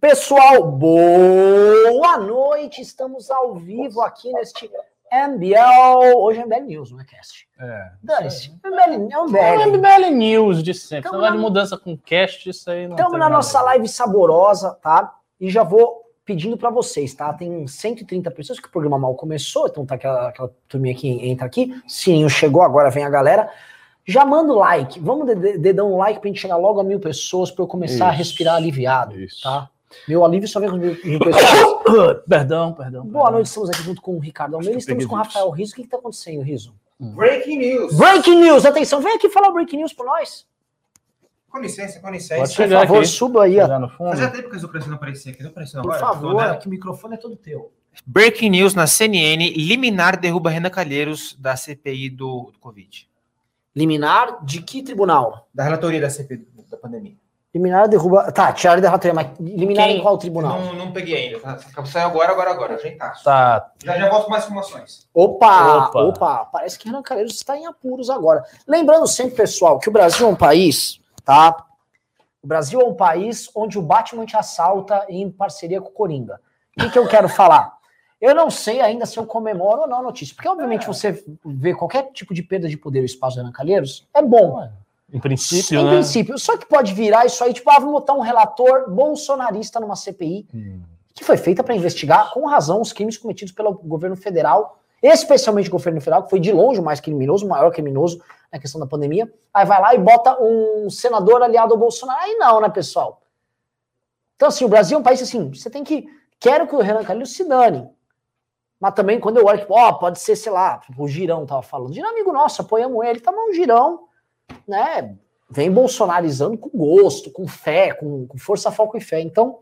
Pessoal, boa noite. Estamos ao vivo aqui neste MBL. Hoje é MBL News, não é cast? É. Dane-se. MBL, é É o MBL. MBL News de sempre. Tamo negócio na- de mudança com cast, isso aí não Estamos na nossa live saborosa, tá? E já vou pedindo para vocês, tá? Tem 130 pessoas que o programa mal começou, então tá aquela, aquela turminha que entra aqui. Sininho chegou, agora vem a galera. Já manda o like. Vamos dedão um like pra gente chegar logo a mil pessoas pra eu começar a Isso. respirar aliviado, Isso. tá? Meu alívio só vem mil pessoas. Perdão, perdão. Boa perdão. noite, estamos aqui junto com o Ricardo Almeida, estamos com o. Rafael Riso. O que que tá acontecendo, Riso? Breaking news. Breaking news, atenção, vem aqui falar o breaking news pra nós. Com licença, com Pode licença. Por chegar favor, aqui. suba aí. Chegar no fundo. Fazia tempo que as operações não aqui. Não apareceu Por favor, né? que o microfone é todo teu. Breaking news na CNN. Liminar derruba Renan Calheiros da CPI do, do Covid. Liminar de que tribunal? Da relatoria da CPI da pandemia. Liminar derruba. Tá, tiraram da relatoria, mas liminar Quem? em qual tribunal? Não, não peguei ainda. Tá? Saiu agora, agora, agora. Ajeitaço. Tá. Já, já volto com mais informações. Opa, opa, Opa. parece que Renan Calheiros está em apuros agora. Lembrando sempre, pessoal, que o Brasil é um país, tá? O Brasil é um país onde o Batman te assalta em parceria com o Coringa. O que, que eu quero falar? Eu não sei ainda se eu comemoro ou não a notícia, porque obviamente você vê qualquer tipo de perda de poder no espaço do Renan Calheiros, é bom. Em princípio, em né? princípio. Só que pode virar isso aí, tipo, ah, vamos botar um relator bolsonarista numa CPI, Hum. que foi feita para investigar, com razão, os crimes cometidos pelo governo federal, especialmente o governo federal, que foi de longe o mais criminoso, o maior criminoso na questão da pandemia. Aí vai lá e bota um senador aliado ao Bolsonaro. Aí não, né, pessoal? Então, assim, o Brasil é um país assim, você tem que. Quero que o Renan Calheiros se dane. Mas também, quando eu olho, tipo, ó, pode ser, sei lá, o Girão tava falando. Girão é amigo nosso, apoiamos ele, tá bom, Girão, né? Vem bolsonarizando com gosto, com fé, com, com força, foco e fé. Então,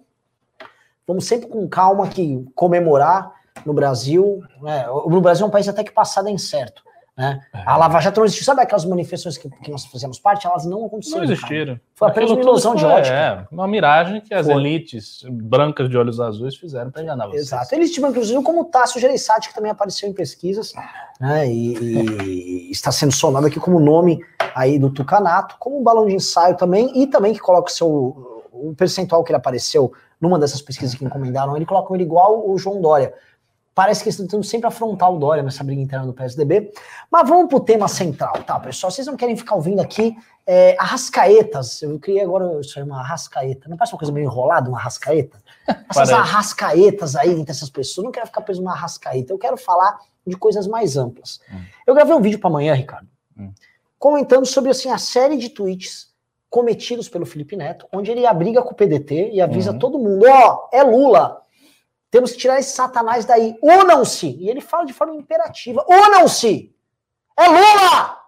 vamos sempre com calma aqui comemorar no Brasil. Né? O Brasil é um país até que passado é incerto. Né? A Lava Jato não existiu. Sabe aquelas manifestações que, que nós fazemos parte? Elas não aconteceram. Não cara. existiram. Foi apenas uma ilusão de ótica. É, uma miragem que as Foi. elites brancas de olhos azuis fizeram para enganar vocês. Exato. Eles tiveram, inclusive, como o Tasso Gereissati, que também apareceu em pesquisas, né, e, e está sendo sonado aqui como nome aí do Tucanato, como um balão de ensaio também, e também que coloca o seu o percentual que ele apareceu numa dessas pesquisas que encomendaram, ele coloca ele igual o João Dória. Parece que eles estão tentando sempre afrontar o Dória nessa briga interna do PSDB. Mas vamos pro tema central, tá, pessoal? Vocês não querem ficar ouvindo aqui é, arrascaetas. Eu criei agora isso aí, uma arrascaeta. Não parece uma coisa meio enrolada, uma arrascaeta? Essas Parece. arrascaetas aí entre essas pessoas. Eu não quero ficar preso numa arrascaeta. Eu quero falar de coisas mais amplas. Hum. Eu gravei um vídeo para amanhã, Ricardo, Hum. comentando sobre assim, a série de tweets cometidos pelo Felipe Neto, onde ele abriga com o PDT e avisa Uhum. todo mundo: ó, é Lula. Temos que tirar esse satanás daí. Unam-se. E ele fala de forma imperativa: unam-se. É Lula!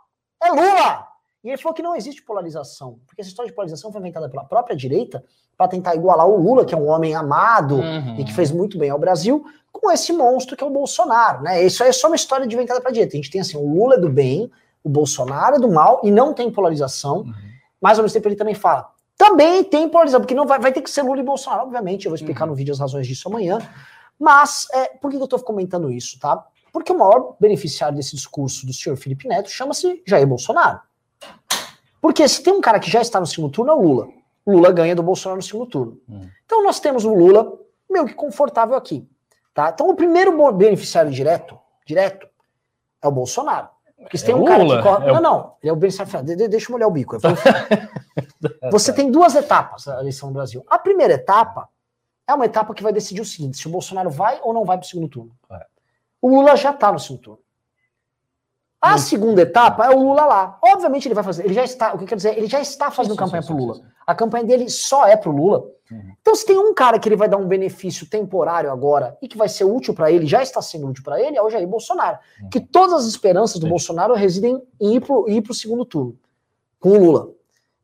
É Lula! E ele falou que não existe polarização, porque essa história de polarização foi inventada pela própria direita para tentar igualar o Lula, que é um homem amado Uhum. e que fez muito bem ao Brasil, com esse monstro que é o Bolsonaro, né? Isso aí é só uma história de inventada para direita. A gente tem assim, o Lula é do bem, o Bolsonaro é do mal e não tem polarização. Uhum. Mas ao mesmo tempo ele também fala, também tem polarização, porque não vai, vai ter que ser Lula e Bolsonaro, obviamente. Eu vou explicar Uhum. no vídeo as razões disso amanhã. Mas é, por que eu estou comentando isso, tá? Porque o maior beneficiário desse discurso do senhor Felipe Neto chama-se Jair Bolsonaro. Porque se tem um cara que já está no segundo turno, é o Lula. Lula ganha do Bolsonaro no segundo turno. Hum. Então nós temos o Lula meio que confortável aqui. Tá? Então o primeiro beneficiário direto, direto é o Bolsonaro. Porque se É tem um o cara Lula, que corre. é o- Não, não. Ele é o final. De- de- deixa eu molhar o bico. Você tem duas etapas da eleição no Brasil. A primeira etapa é uma etapa que vai decidir o seguinte: se o Bolsonaro vai ou não vai para o segundo turno. É. O Lula já está no segundo turno. A Mas- segunda etapa é o Lula lá. Obviamente ele vai fazer. Ele já está. O que quer dizer? Ele já está fazendo Sim, campanha para o Lula. sim, sim. A campanha dele só é pro Lula. Uhum. Então, se tem um cara que ele vai dar um benefício temporário agora e que vai ser útil para ele, já está sendo útil para ele, é o Jair Bolsonaro. Uhum. Que todas as esperanças do Sim. Bolsonaro residem em ir ir pro segundo turno com o Lula.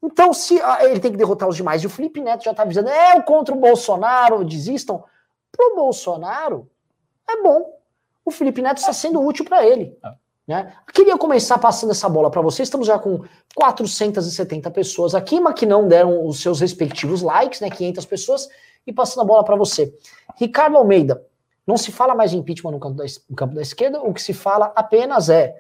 Então, se ah, ele tem que derrotar os demais, e o Felipe Neto já está avisando, é o contra o Bolsonaro, desistam. Pro Bolsonaro, é bom. O Felipe Neto está sendo útil para ele. Né? Queria começar passando essa bola para vocês. Estamos já com 470 pessoas aqui, mas que não deram os seus respectivos likes, né? 500 pessoas. E passando a bola para você. Ricardo Almeida, não se fala mais de impeachment no campo, da, no campo da esquerda, o que se fala apenas é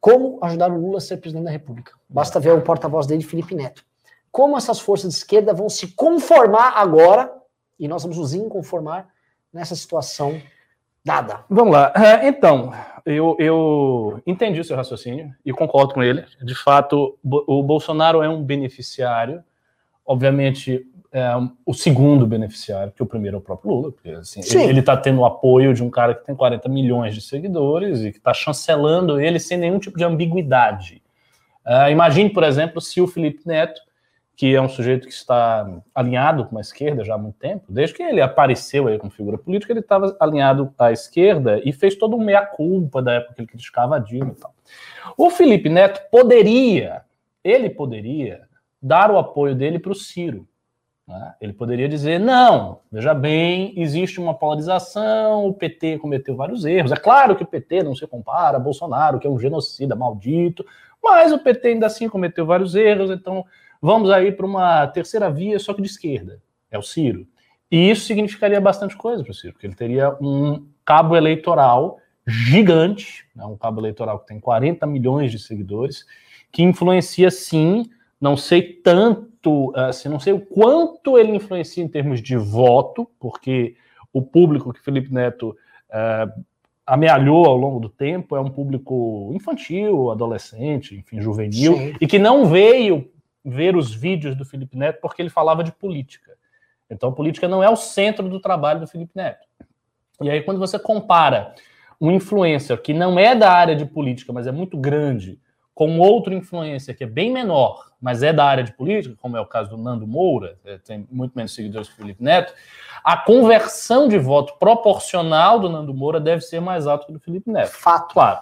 como ajudar o Lula a ser presidente da República. Basta ver o porta-voz dele, Felipe Neto. Como essas forças de esquerda vão se conformar agora e nós vamos nos inconformar nessa situação dada. Vamos lá. É, então, eu, eu entendi o seu raciocínio e concordo com ele. De fato, o Bolsonaro é um beneficiário, obviamente, é, o segundo beneficiário, que o primeiro é o próprio Lula, porque assim, ele está tendo o apoio de um cara que tem 40 milhões de seguidores e que está chancelando ele sem nenhum tipo de ambiguidade. Uh, imagine, por exemplo, se o Felipe Neto, que é um sujeito que está alinhado com a esquerda já há muito tempo, desde que ele apareceu aí como figura política, ele estava alinhado à esquerda e fez todo um meia-culpa da época que ele criticava a Dilma e tal. O Felipe Neto poderia, ele poderia dar o apoio dele para o Ciro. Né? Ele poderia dizer: não, veja bem, existe uma polarização, o PT cometeu vários erros. É claro que o PT não se compara a Bolsonaro, que é um genocida maldito, mas o PT ainda assim cometeu vários erros, então vamos aí para uma terceira via, só que de esquerda. É o Ciro. E isso significaria bastante coisa para o Ciro, porque ele teria um cabo eleitoral gigante, né, um cabo eleitoral que tem 40 milhões de seguidores, que influencia sim, não sei tanto assim, não sei o quanto ele influencia em termos de voto, porque o público que Felipe Neto uh, amealhou ao longo do tempo é um público infantil, adolescente, enfim, juvenil, Sim. e que não veio ver os vídeos do Felipe Neto porque ele falava de política. Então, política não é o centro do trabalho do Felipe Neto. E aí, quando você compara um influencer que não é da área de política, mas é muito grande, com outro influencer que é bem menor, mas é da área de política, como é o caso do Nando Moura, é, tem muito menos seguidores que o Felipe Neto, a conversão de voto proporcional do Nando Moura deve ser mais alta que do Felipe Neto. Fato. Claro.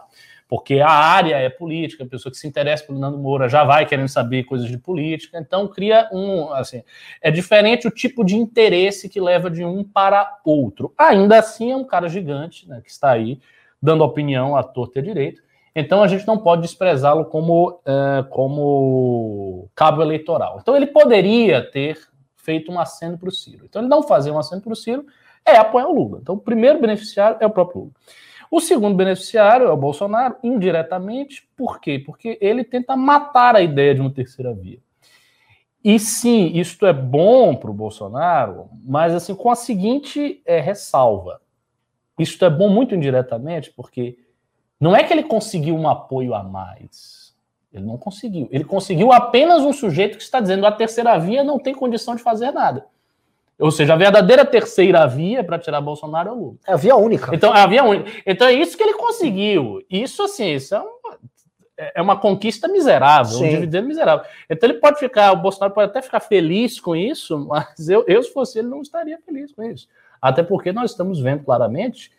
Porque a área é política, a pessoa que se interessa pelo Nando Moura já vai querendo saber coisas de política, então cria um. Assim, é diferente o tipo de interesse que leva de um para outro. Ainda assim, é um cara gigante, né, que está aí dando opinião à torta e à direito. Então a gente não pode desprezá-lo como, é, como cabo eleitoral. Então ele poderia ter feito um aceno para o Ciro. Então ele não fazer um aceno para o Ciro é apoiar o Lula. Então o primeiro beneficiário é o próprio Lula. O segundo beneficiário é o Bolsonaro, indiretamente, por quê? Porque ele tenta matar a ideia de uma terceira via. E sim, isto é bom para o Bolsonaro, mas assim, com a seguinte é, ressalva. Isto é bom muito indiretamente, porque não é que ele conseguiu um apoio a mais. Ele não conseguiu. Ele conseguiu apenas um sujeito que está dizendo a terceira via não tem condição de fazer nada. Ou seja, a verdadeira terceira via para tirar Bolsonaro é o Lula. É a via única. Então, é a via única. Então, é isso que ele conseguiu. Isso, assim, isso é uma, é uma conquista miserável, Sim. um dividendo miserável. Então, ele pode ficar, o Bolsonaro pode até ficar feliz com isso, mas eu, eu se fosse ele, não estaria feliz com isso. Até porque nós estamos vendo claramente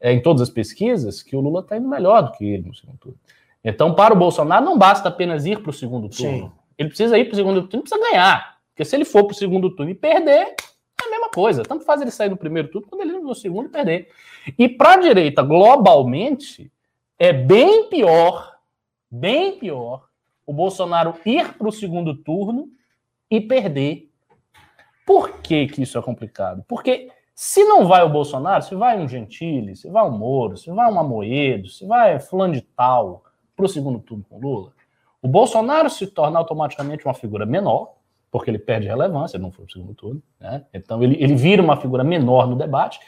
é, em todas as pesquisas, que o Lula está indo melhor do que ele no segundo turno. Então, para o Bolsonaro, não basta apenas ir para o segundo turno. Sim. Ele precisa ir para o segundo turno, precisa ganhar. Porque se ele for para o segundo turno e perder, é a mesma coisa. Tanto faz ele sair no primeiro turno quando ele no segundo perder. E para a direita, globalmente, é bem pior, bem pior, o Bolsonaro ir para o segundo turno e perder. Por que, que isso é complicado? Porque se não vai o Bolsonaro, se vai um Gentili, se vai um Moro, se vai um Amoedo, se vai fulano de tal para o segundo turno com Lula, o Bolsonaro se torna automaticamente uma figura menor, porque ele perde relevância, ele não foi o segundo turno, né? Então ele, ele vira uma figura menor no debate,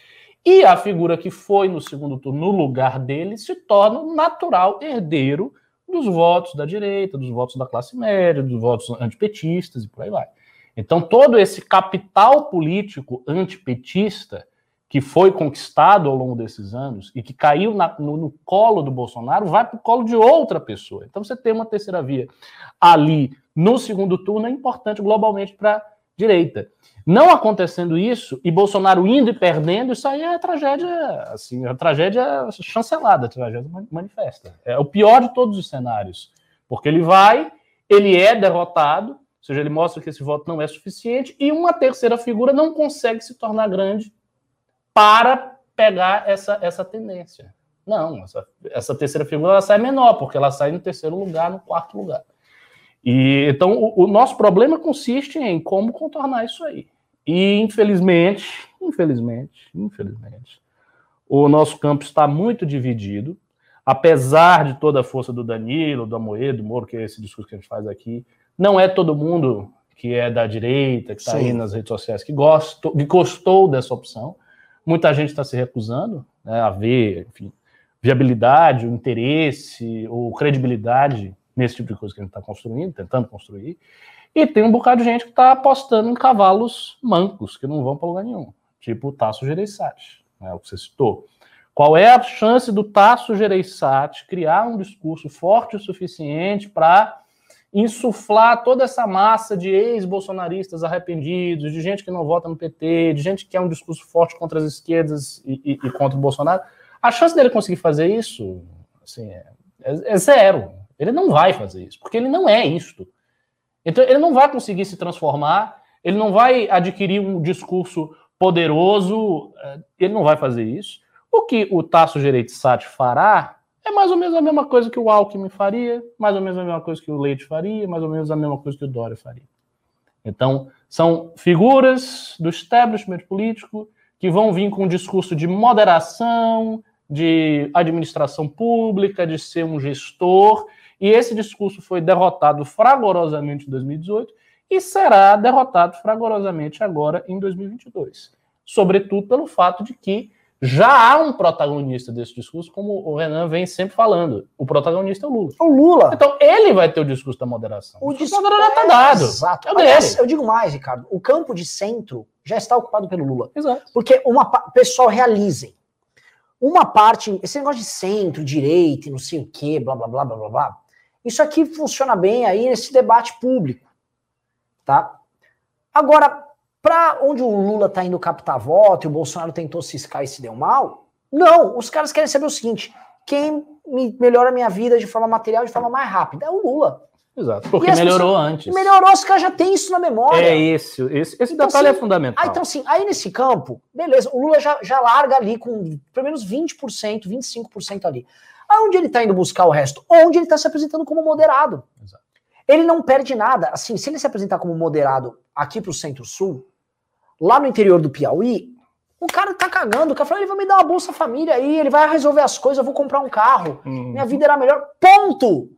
e a figura que foi no segundo turno no lugar dele se torna o natural herdeiro dos votos da direita, dos votos da classe média, dos votos antipetistas e por aí vai. Então, todo esse capital político antipetista que foi conquistado ao longo desses anos e que caiu na, no, no, colo do Bolsonaro vai para o colo de outra pessoa. Então, você tem uma terceira via ali no segundo turno é importante globalmente para a direita. Não acontecendo isso e Bolsonaro indo e perdendo, isso aí é tragédia, assim, a tragédia chancelada, tragédia manifesta. É o pior de todos os cenários, porque ele vai, ele é derrotado, seja, ele mostra que esse voto não é suficiente e uma terceira figura não consegue se tornar grande para pegar essa, essa tendência. Não, essa, essa terceira figura ela sai menor, porque ela sai no terceiro lugar, no quarto lugar. E então o, o nosso problema consiste em como contornar isso aí. E infelizmente, infelizmente, infelizmente, o nosso campo está muito dividido, apesar de toda a força do Danilo, do Amoedo, do Moro, que é esse discurso que a gente faz aqui, não é todo mundo que é da direita, que está aí nas redes sociais, que, gostou, que gostou dessa opção. Muita gente está se recusando né, a ver, enfim, viabilidade, o interesse ou credibilidade nesse tipo de coisa que a gente está construindo, tentando construir. E tem um bocado de gente que está apostando em cavalos mancos, que não vão para lugar nenhum, tipo o Tasso Gereissati, né, o que você citou. Qual é a chance do Tasso Gereissati criar um discurso forte o suficiente para insuflar toda essa massa de ex-bolsonaristas arrependidos, de gente que não vota no PT, de gente que quer um discurso forte contra as esquerdas e, e, e contra o Bolsonaro? A chance dele conseguir fazer isso assim, é, é, é zero. Ele não vai fazer isso, porque ele não é isto. Então, ele não vai conseguir se transformar, ele não vai adquirir um discurso poderoso, eh, ele não vai fazer isso. O que o Tasso Gereissati fará é mais ou menos a mesma coisa que o Alckmin faria, mais ou menos a mesma coisa que o Leite faria, mais ou menos a mesma coisa que o Dória faria. Então, são figuras do establishment político que vão vir com um discurso de moderação, de administração pública, de ser um gestor, e esse discurso foi derrotado fragorosamente em 2018 e será derrotado fragorosamente agora em 2022. Sobretudo pelo fato de que já há um protagonista desse discurso, como o Renan vem sempre falando. O protagonista é o Lula. O Lula. Então ele vai ter o discurso da moderação. O, discurso da moderação está dado. Exato. É Aliás, eu digo mais, Ricardo. O campo de centro já está ocupado pelo Lula. Exato. Porque uma pessoal realizem. Uma parte, esse negócio de centro, direita não sei o quê, blá blá blá blá blá blá isso aqui funciona bem aí nesse debate público, tá? Agora, para onde o Lula está indo captar voto e o Bolsonaro tentou ciscar e se deu mal, não, os caras querem saber o seguinte, quem me melhora a minha vida de forma material de forma mais rápida é o Lula. Exato, porque melhorou pessoas, antes. Melhorou, os caras já têm isso na memória. É esse, esse, esse então, detalhe assim, é fundamental. Aí, então, assim, aí nesse campo, beleza, o Lula já, já larga ali com pelo menos 20%, 25% ali. Aonde ele está indo buscar o resto? Onde ele está se apresentando como moderado. Exato. Ele não perde nada. Assim, se ele se apresentar como moderado aqui para o Centro-Sul, lá no interior do Piauí, o cara tá cagando. O cara fala, ele vai me dar uma Bolsa Família aí, ele vai resolver as coisas, eu vou comprar um carro. Uhum. Minha vida era melhor. Ponto!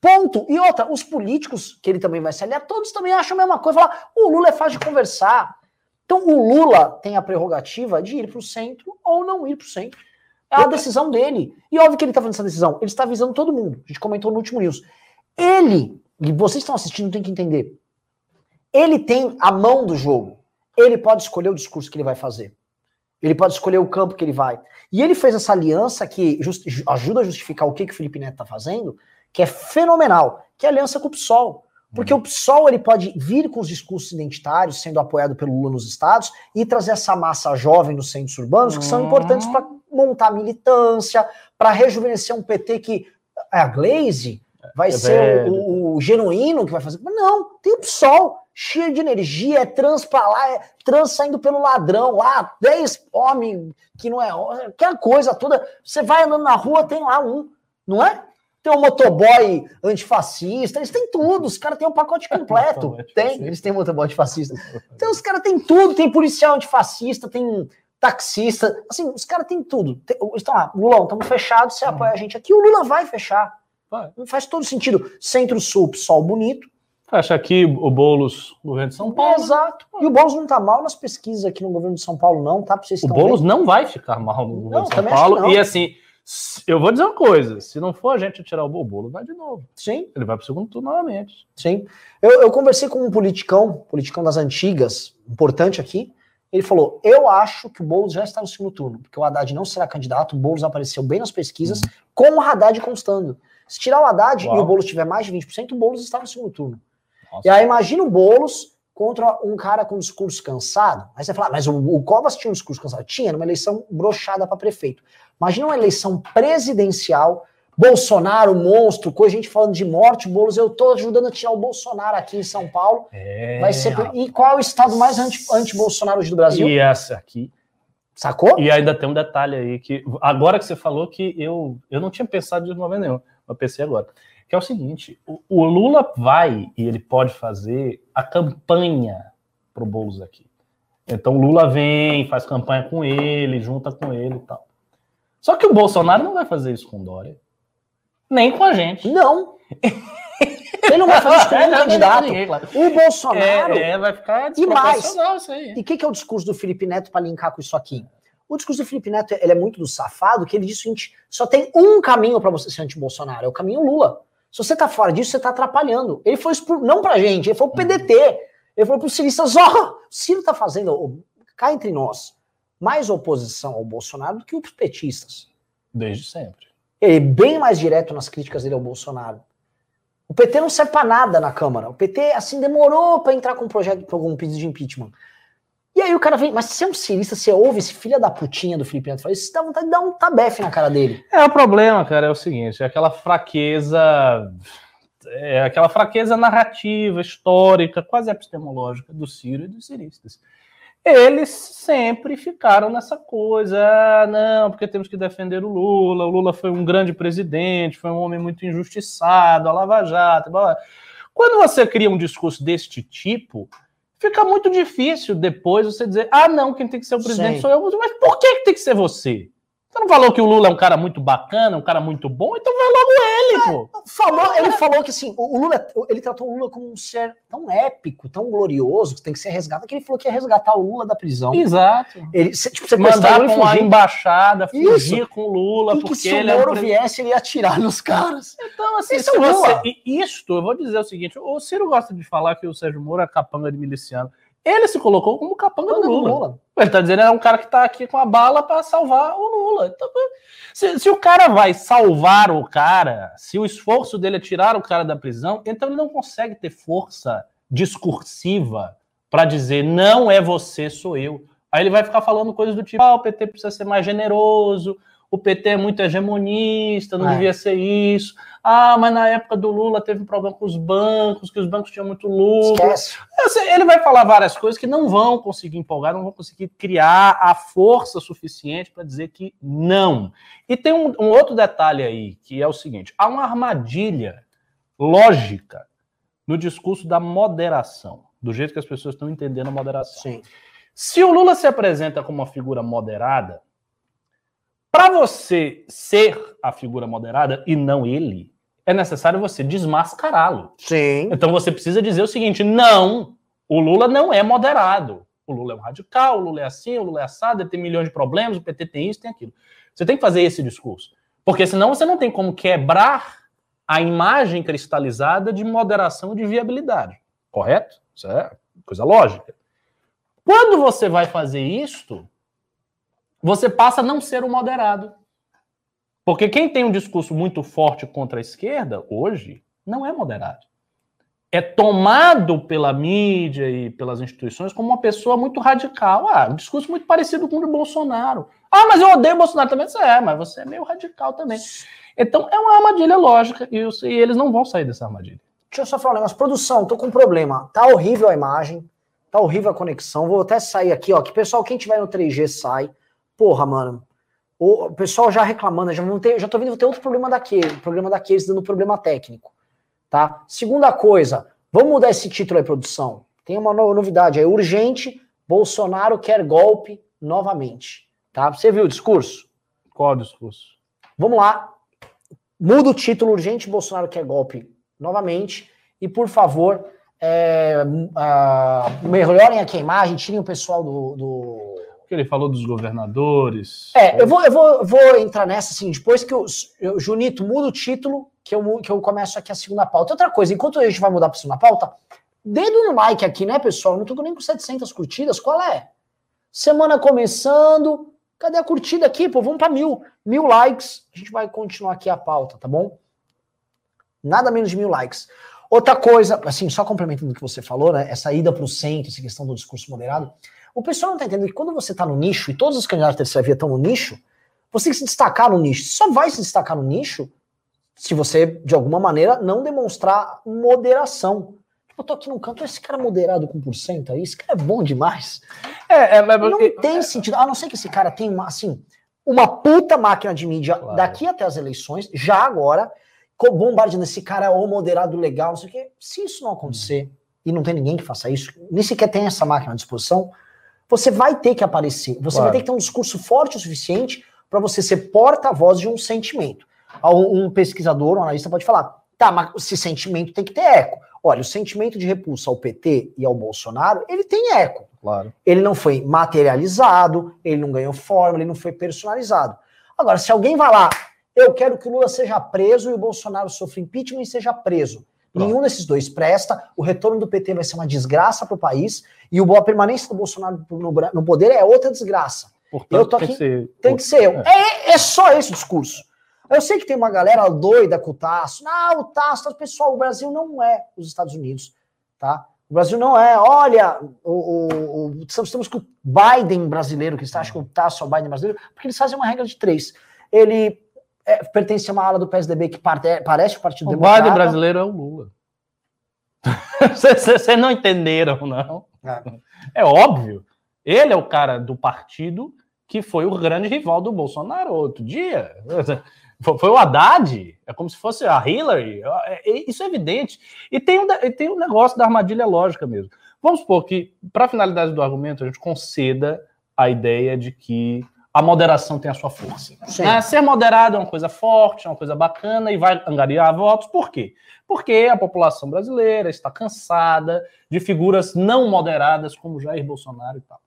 Ponto. E outra, os políticos, que ele também vai se aliar, todos também acham a mesma coisa. Falar, o Lula é fácil de conversar. Então, o Lula tem a prerrogativa de ir para o centro ou não ir para o centro. É a decisão dele. E óbvio que ele está fazendo essa decisão. Ele está avisando todo mundo. A gente comentou no último news. Ele, e vocês estão assistindo, tem que entender. Ele tem a mão do jogo. Ele pode escolher o discurso que ele vai fazer. Ele pode escolher o campo que ele vai. E ele fez essa aliança que ajuda a justificar o que, que o Felipe Neto está fazendo, que é fenomenal, que é a aliança com o PSOL. Porque uhum. o PSOL ele pode vir com os discursos identitários, sendo apoiado pelo Lula nos estados, e trazer essa massa jovem nos centros urbanos, que são importantes para montar militância, para rejuvenescer um PT que é a Glaze vai é ser o, o, genuíno que vai fazer. Mas não, tem o PSOL, cheio de energia, é trans pra lá, é trans saindo pelo ladrão lá, 10 homens que não é. Aquela coisa toda. Você vai andando na rua, tem lá um, não é? Tem um motoboy antifascista, eles têm tudo, os caras têm um pacote completo. tem, eles têm motoboy antifascista. Então os caras têm tudo, tem policial antifascista, tem taxista, assim, os caras têm tudo. Estão lá, Lulão, estamos fechados, você uhum. apoia a gente aqui, o Lula vai fechar. Vai. Não faz todo sentido. Centro-Sul, sol bonito. Fecha aqui o Boulos, governo de São Paulo. Exato. E o Boulos não tá mal nas pesquisas aqui no governo de São Paulo, não, tá? Pra vocês o Boulos vendo. não vai ficar mal no governo não, de São Paulo. E assim, eu vou dizer uma coisa: se não for a gente tirar o Boulos, vai de novo. Sim. Ele vai pro segundo turno novamente. Sim. Eu, eu conversei com um politicão, politicão das antigas, importante aqui. Ele falou: Eu acho que o Boulos já está no segundo turno, porque o Haddad não será candidato, o Boulos apareceu bem nas pesquisas, uhum. com o Haddad constando. Se tirar o Haddad Uau. e o Boulos tiver mais de 20%, o Boulos está no segundo turno. Nossa. E aí imagina o Boulos contra um cara com discurso cansado. Aí você fala, ah, mas o, o Covas tinha um discurso cansado. Tinha, numa eleição brochada para prefeito. Imagina uma eleição presidencial Bolsonaro, monstro, coisa, gente falando de morte, Boulos, eu tô ajudando a tirar o Bolsonaro aqui em São Paulo. É, vai ser... E qual é o estado mais anti-Bolsonaro anti do Brasil? E essa aqui. Sacou? E ainda tem um detalhe aí que agora que você falou que eu, eu não tinha pensado de momento nenhum, eu pensei agora. Que é o seguinte: o, o Lula vai e ele pode fazer a campanha pro Boulos aqui. Então o Lula vem, faz campanha com ele, junta com ele e tal. Só que o Bolsonaro não vai fazer isso com o Dória. Nem com a gente. Não. Ele não vai fazer isso com nenhum candidato. Ninguém, claro. O Bolsonaro. É, é, vai ficar E mais? isso aí. E o que, que é o discurso do Felipe Neto para linkar com isso aqui? O discurso do Felipe Neto ele é muito do safado, que ele diz o seguinte: só tem um caminho para você ser anti-Bolsonaro, é o caminho Lula. Se você tá fora disso, você tá atrapalhando. Ele foi isso não pra gente, ele foi pro PDT. Ele foi pro ciristas, ó, o Ciro tá fazendo, ó, cá entre nós, mais oposição ao Bolsonaro do que os petistas. Desde sempre. Ele é bem mais direto nas críticas dele ao Bolsonaro. O PT não serve pra nada na Câmara. O PT, assim, demorou pra entrar com um projeto, com algum pedido de impeachment. E aí o cara vem, mas se você é um cirista, você ouve esse filho da putinha do Felipe Neto falar isso, dá vontade de dar um tabefe na cara dele. É, o problema, cara, é o seguinte, é aquela fraqueza, é aquela fraqueza narrativa, histórica, quase epistemológica do Ciro e dos ciristas. Eles sempre ficaram nessa coisa, ah, não, porque temos que defender o Lula, o Lula foi um grande presidente, foi um homem muito injustiçado, a Lava Jato, blá, blá. Quando você cria um discurso deste tipo, fica muito difícil depois você dizer, ah, não, quem tem que ser o presidente Sim. sou eu. Mas por que, que tem que ser você? Você não falou que o Lula é um cara muito bacana, um cara muito bom? Então vai logo ele, pô. Falou, ele falou que assim, o Lula, ele tratou o Lula como um ser tão épico, tão glorioso, que tem que ser resgatado, que ele falou que ia resgatar o Lula da prisão. Exato. Ele, tipo, você Mandar ele com a embaixada, fugir Isso. com o Lula, e que porque se o ele é um Moro viesse, ele ia atirar nos caras. Então, assim, Isso se é o você. Isto, eu vou dizer o seguinte: o Ciro gosta de falar que o Sérgio Moro é capanga de miliciano. Ele se colocou como capanga do Lula. Ele tá dizendo que é um cara que tá aqui com a bala para salvar o Lula. Então, se, se o cara vai salvar o cara, se o esforço dele é tirar o cara da prisão, então ele não consegue ter força discursiva para dizer não é você, sou eu. Aí ele vai ficar falando coisas do tipo: ah, o PT precisa ser mais generoso, o PT é muito hegemonista, não É. devia ser isso. Ah, mas na época do Lula teve um problema com os bancos, que os bancos tinham muito lucro. Esquece. Ele vai falar várias coisas que não vão conseguir empolgar, não vão conseguir criar a força suficiente para dizer que não. E tem um, um outro detalhe aí, que é o seguinte: há uma armadilha lógica no discurso da moderação, do jeito que as pessoas estão entendendo a moderação. Sim. Se o Lula se apresenta como uma figura moderada, para você ser a figura moderada e não ele, é necessário você desmascará-lo. Sim. Então você precisa dizer o seguinte: não, o Lula não é moderado. O Lula é um radical, o Lula é assim, o Lula é assado, ele tem milhões de problemas, o PT tem isso, tem aquilo. Você tem que fazer esse discurso. Porque senão você não tem como quebrar a imagem cristalizada de moderação e de viabilidade. Correto? Isso é coisa lógica. Quando você vai fazer isto, você passa a não ser o moderado. Porque quem tem um discurso muito forte contra a esquerda, hoje, não é moderado. É tomado pela mídia e pelas instituições como uma pessoa muito radical. Ah, um discurso muito parecido com o do Bolsonaro. Ah, mas eu odeio Bolsonaro também. Você é, mas você é meio radical também. Então, é uma armadilha lógica e, e eles não vão sair dessa armadilha. Deixa eu só falar um negócio. Produção, tô com um problema. Tá horrível a imagem. Tá horrível a conexão. Vou até sair aqui, ó. Que pessoal, quem tiver no 3G sai. Porra, mano. O pessoal já reclamando, já, vão ter, já tô vendo ter outro problema daquele, problema daqueles dando problema técnico. Tá? Segunda coisa, vamos mudar esse título aí, produção. Tem uma no- novidade aí, urgente, Bolsonaro quer golpe novamente. Tá? Você viu o discurso? Qual é o discurso? Vamos lá. Muda o título urgente, Bolsonaro quer golpe novamente. E, por favor, é, ah, melhorem aqui a imagem, tirem o pessoal do. do- Porque ele falou dos governadores. É, eu vou, eu vou, vou entrar nessa assim, depois que o Junito muda o título, que eu, que eu começo aqui a segunda pauta. Outra coisa, enquanto a gente vai mudar para a segunda pauta, dedo no like aqui, né, pessoal? Eu não tô nem com 700 curtidas, qual é? Semana começando, cadê a curtida aqui? Pô, vamos para mil. Mil likes, a gente vai continuar aqui a pauta, tá bom? Nada menos de mil likes. Outra coisa, assim, só complementando o que você falou, né? Essa ida para o centro, essa questão do discurso moderado. O pessoal não tá entendendo que quando você tá no nicho, e todos os candidatos da terceira via estão no nicho, você tem que se destacar no nicho. Só vai se destacar no nicho se você, de alguma maneira, não demonstrar moderação. Eu tô aqui no canto, esse cara moderado com por cento aí, esse cara é bom demais. É, é, mas- Não tem sentido. A não ser que esse cara tenha uma, assim, uma puta máquina de mídia Claro. daqui até as eleições, já agora, bombardeando esse cara é o moderado legal, não sei o quê. Se isso não acontecer, e não tem ninguém que faça isso, nem sequer tem essa máquina à disposição, você vai ter que aparecer. Você Claro. vai ter que ter um discurso forte o suficiente para você ser porta-voz de um sentimento. Um um pesquisador, um analista pode falar, Tá, mas esse sentimento tem que ter eco. Olha, o sentimento de repulsa ao PT e ao Bolsonaro, ele tem eco. Claro. Ele não foi materializado, ele não ganhou forma, ele não foi personalizado. Agora, se alguém vai lá, eu quero que o Lula seja preso e o Bolsonaro sofra impeachment e seja preso. Nenhum desses dois presta, o retorno do PT vai ser uma desgraça para o país e a permanência do Bolsonaro no, poder é outra desgraça. Portanto, eu tô aqui, tem que ser, tem que ser eu. É. é. É, só esse discurso. Eu sei que tem uma galera doida com o Tasso. Não, o Tasso, pessoal, o Brasil não é os Estados Unidos, tá? O Brasil não é, olha, o, o, o estamos com o Biden brasileiro, que está, acho que o Tasso é o Biden brasileiro, porque eles fazem uma regra de três. Ele é, pertence a uma ala do PSDB que parte, parece o Partido o Democrata. O Biden brasileiro é o Lula. Vocês não entenderam, não? É. é óbvio. Ele é o cara do partido que foi o grande rival do Bolsonaro outro dia. Foi o Haddad, é como se fosse a Hillary, é, é, isso é evidente. E tem um, tem um negócio da armadilha lógica mesmo. Vamos supor que, para a finalidade do argumento, a gente conceda a ideia de que a moderação tem a sua força. Né? Ser moderado é uma coisa forte, é uma coisa bacana e vai angariar votos. Por quê? Porque a população brasileira está cansada de figuras não moderadas como Jair Bolsonaro e tal.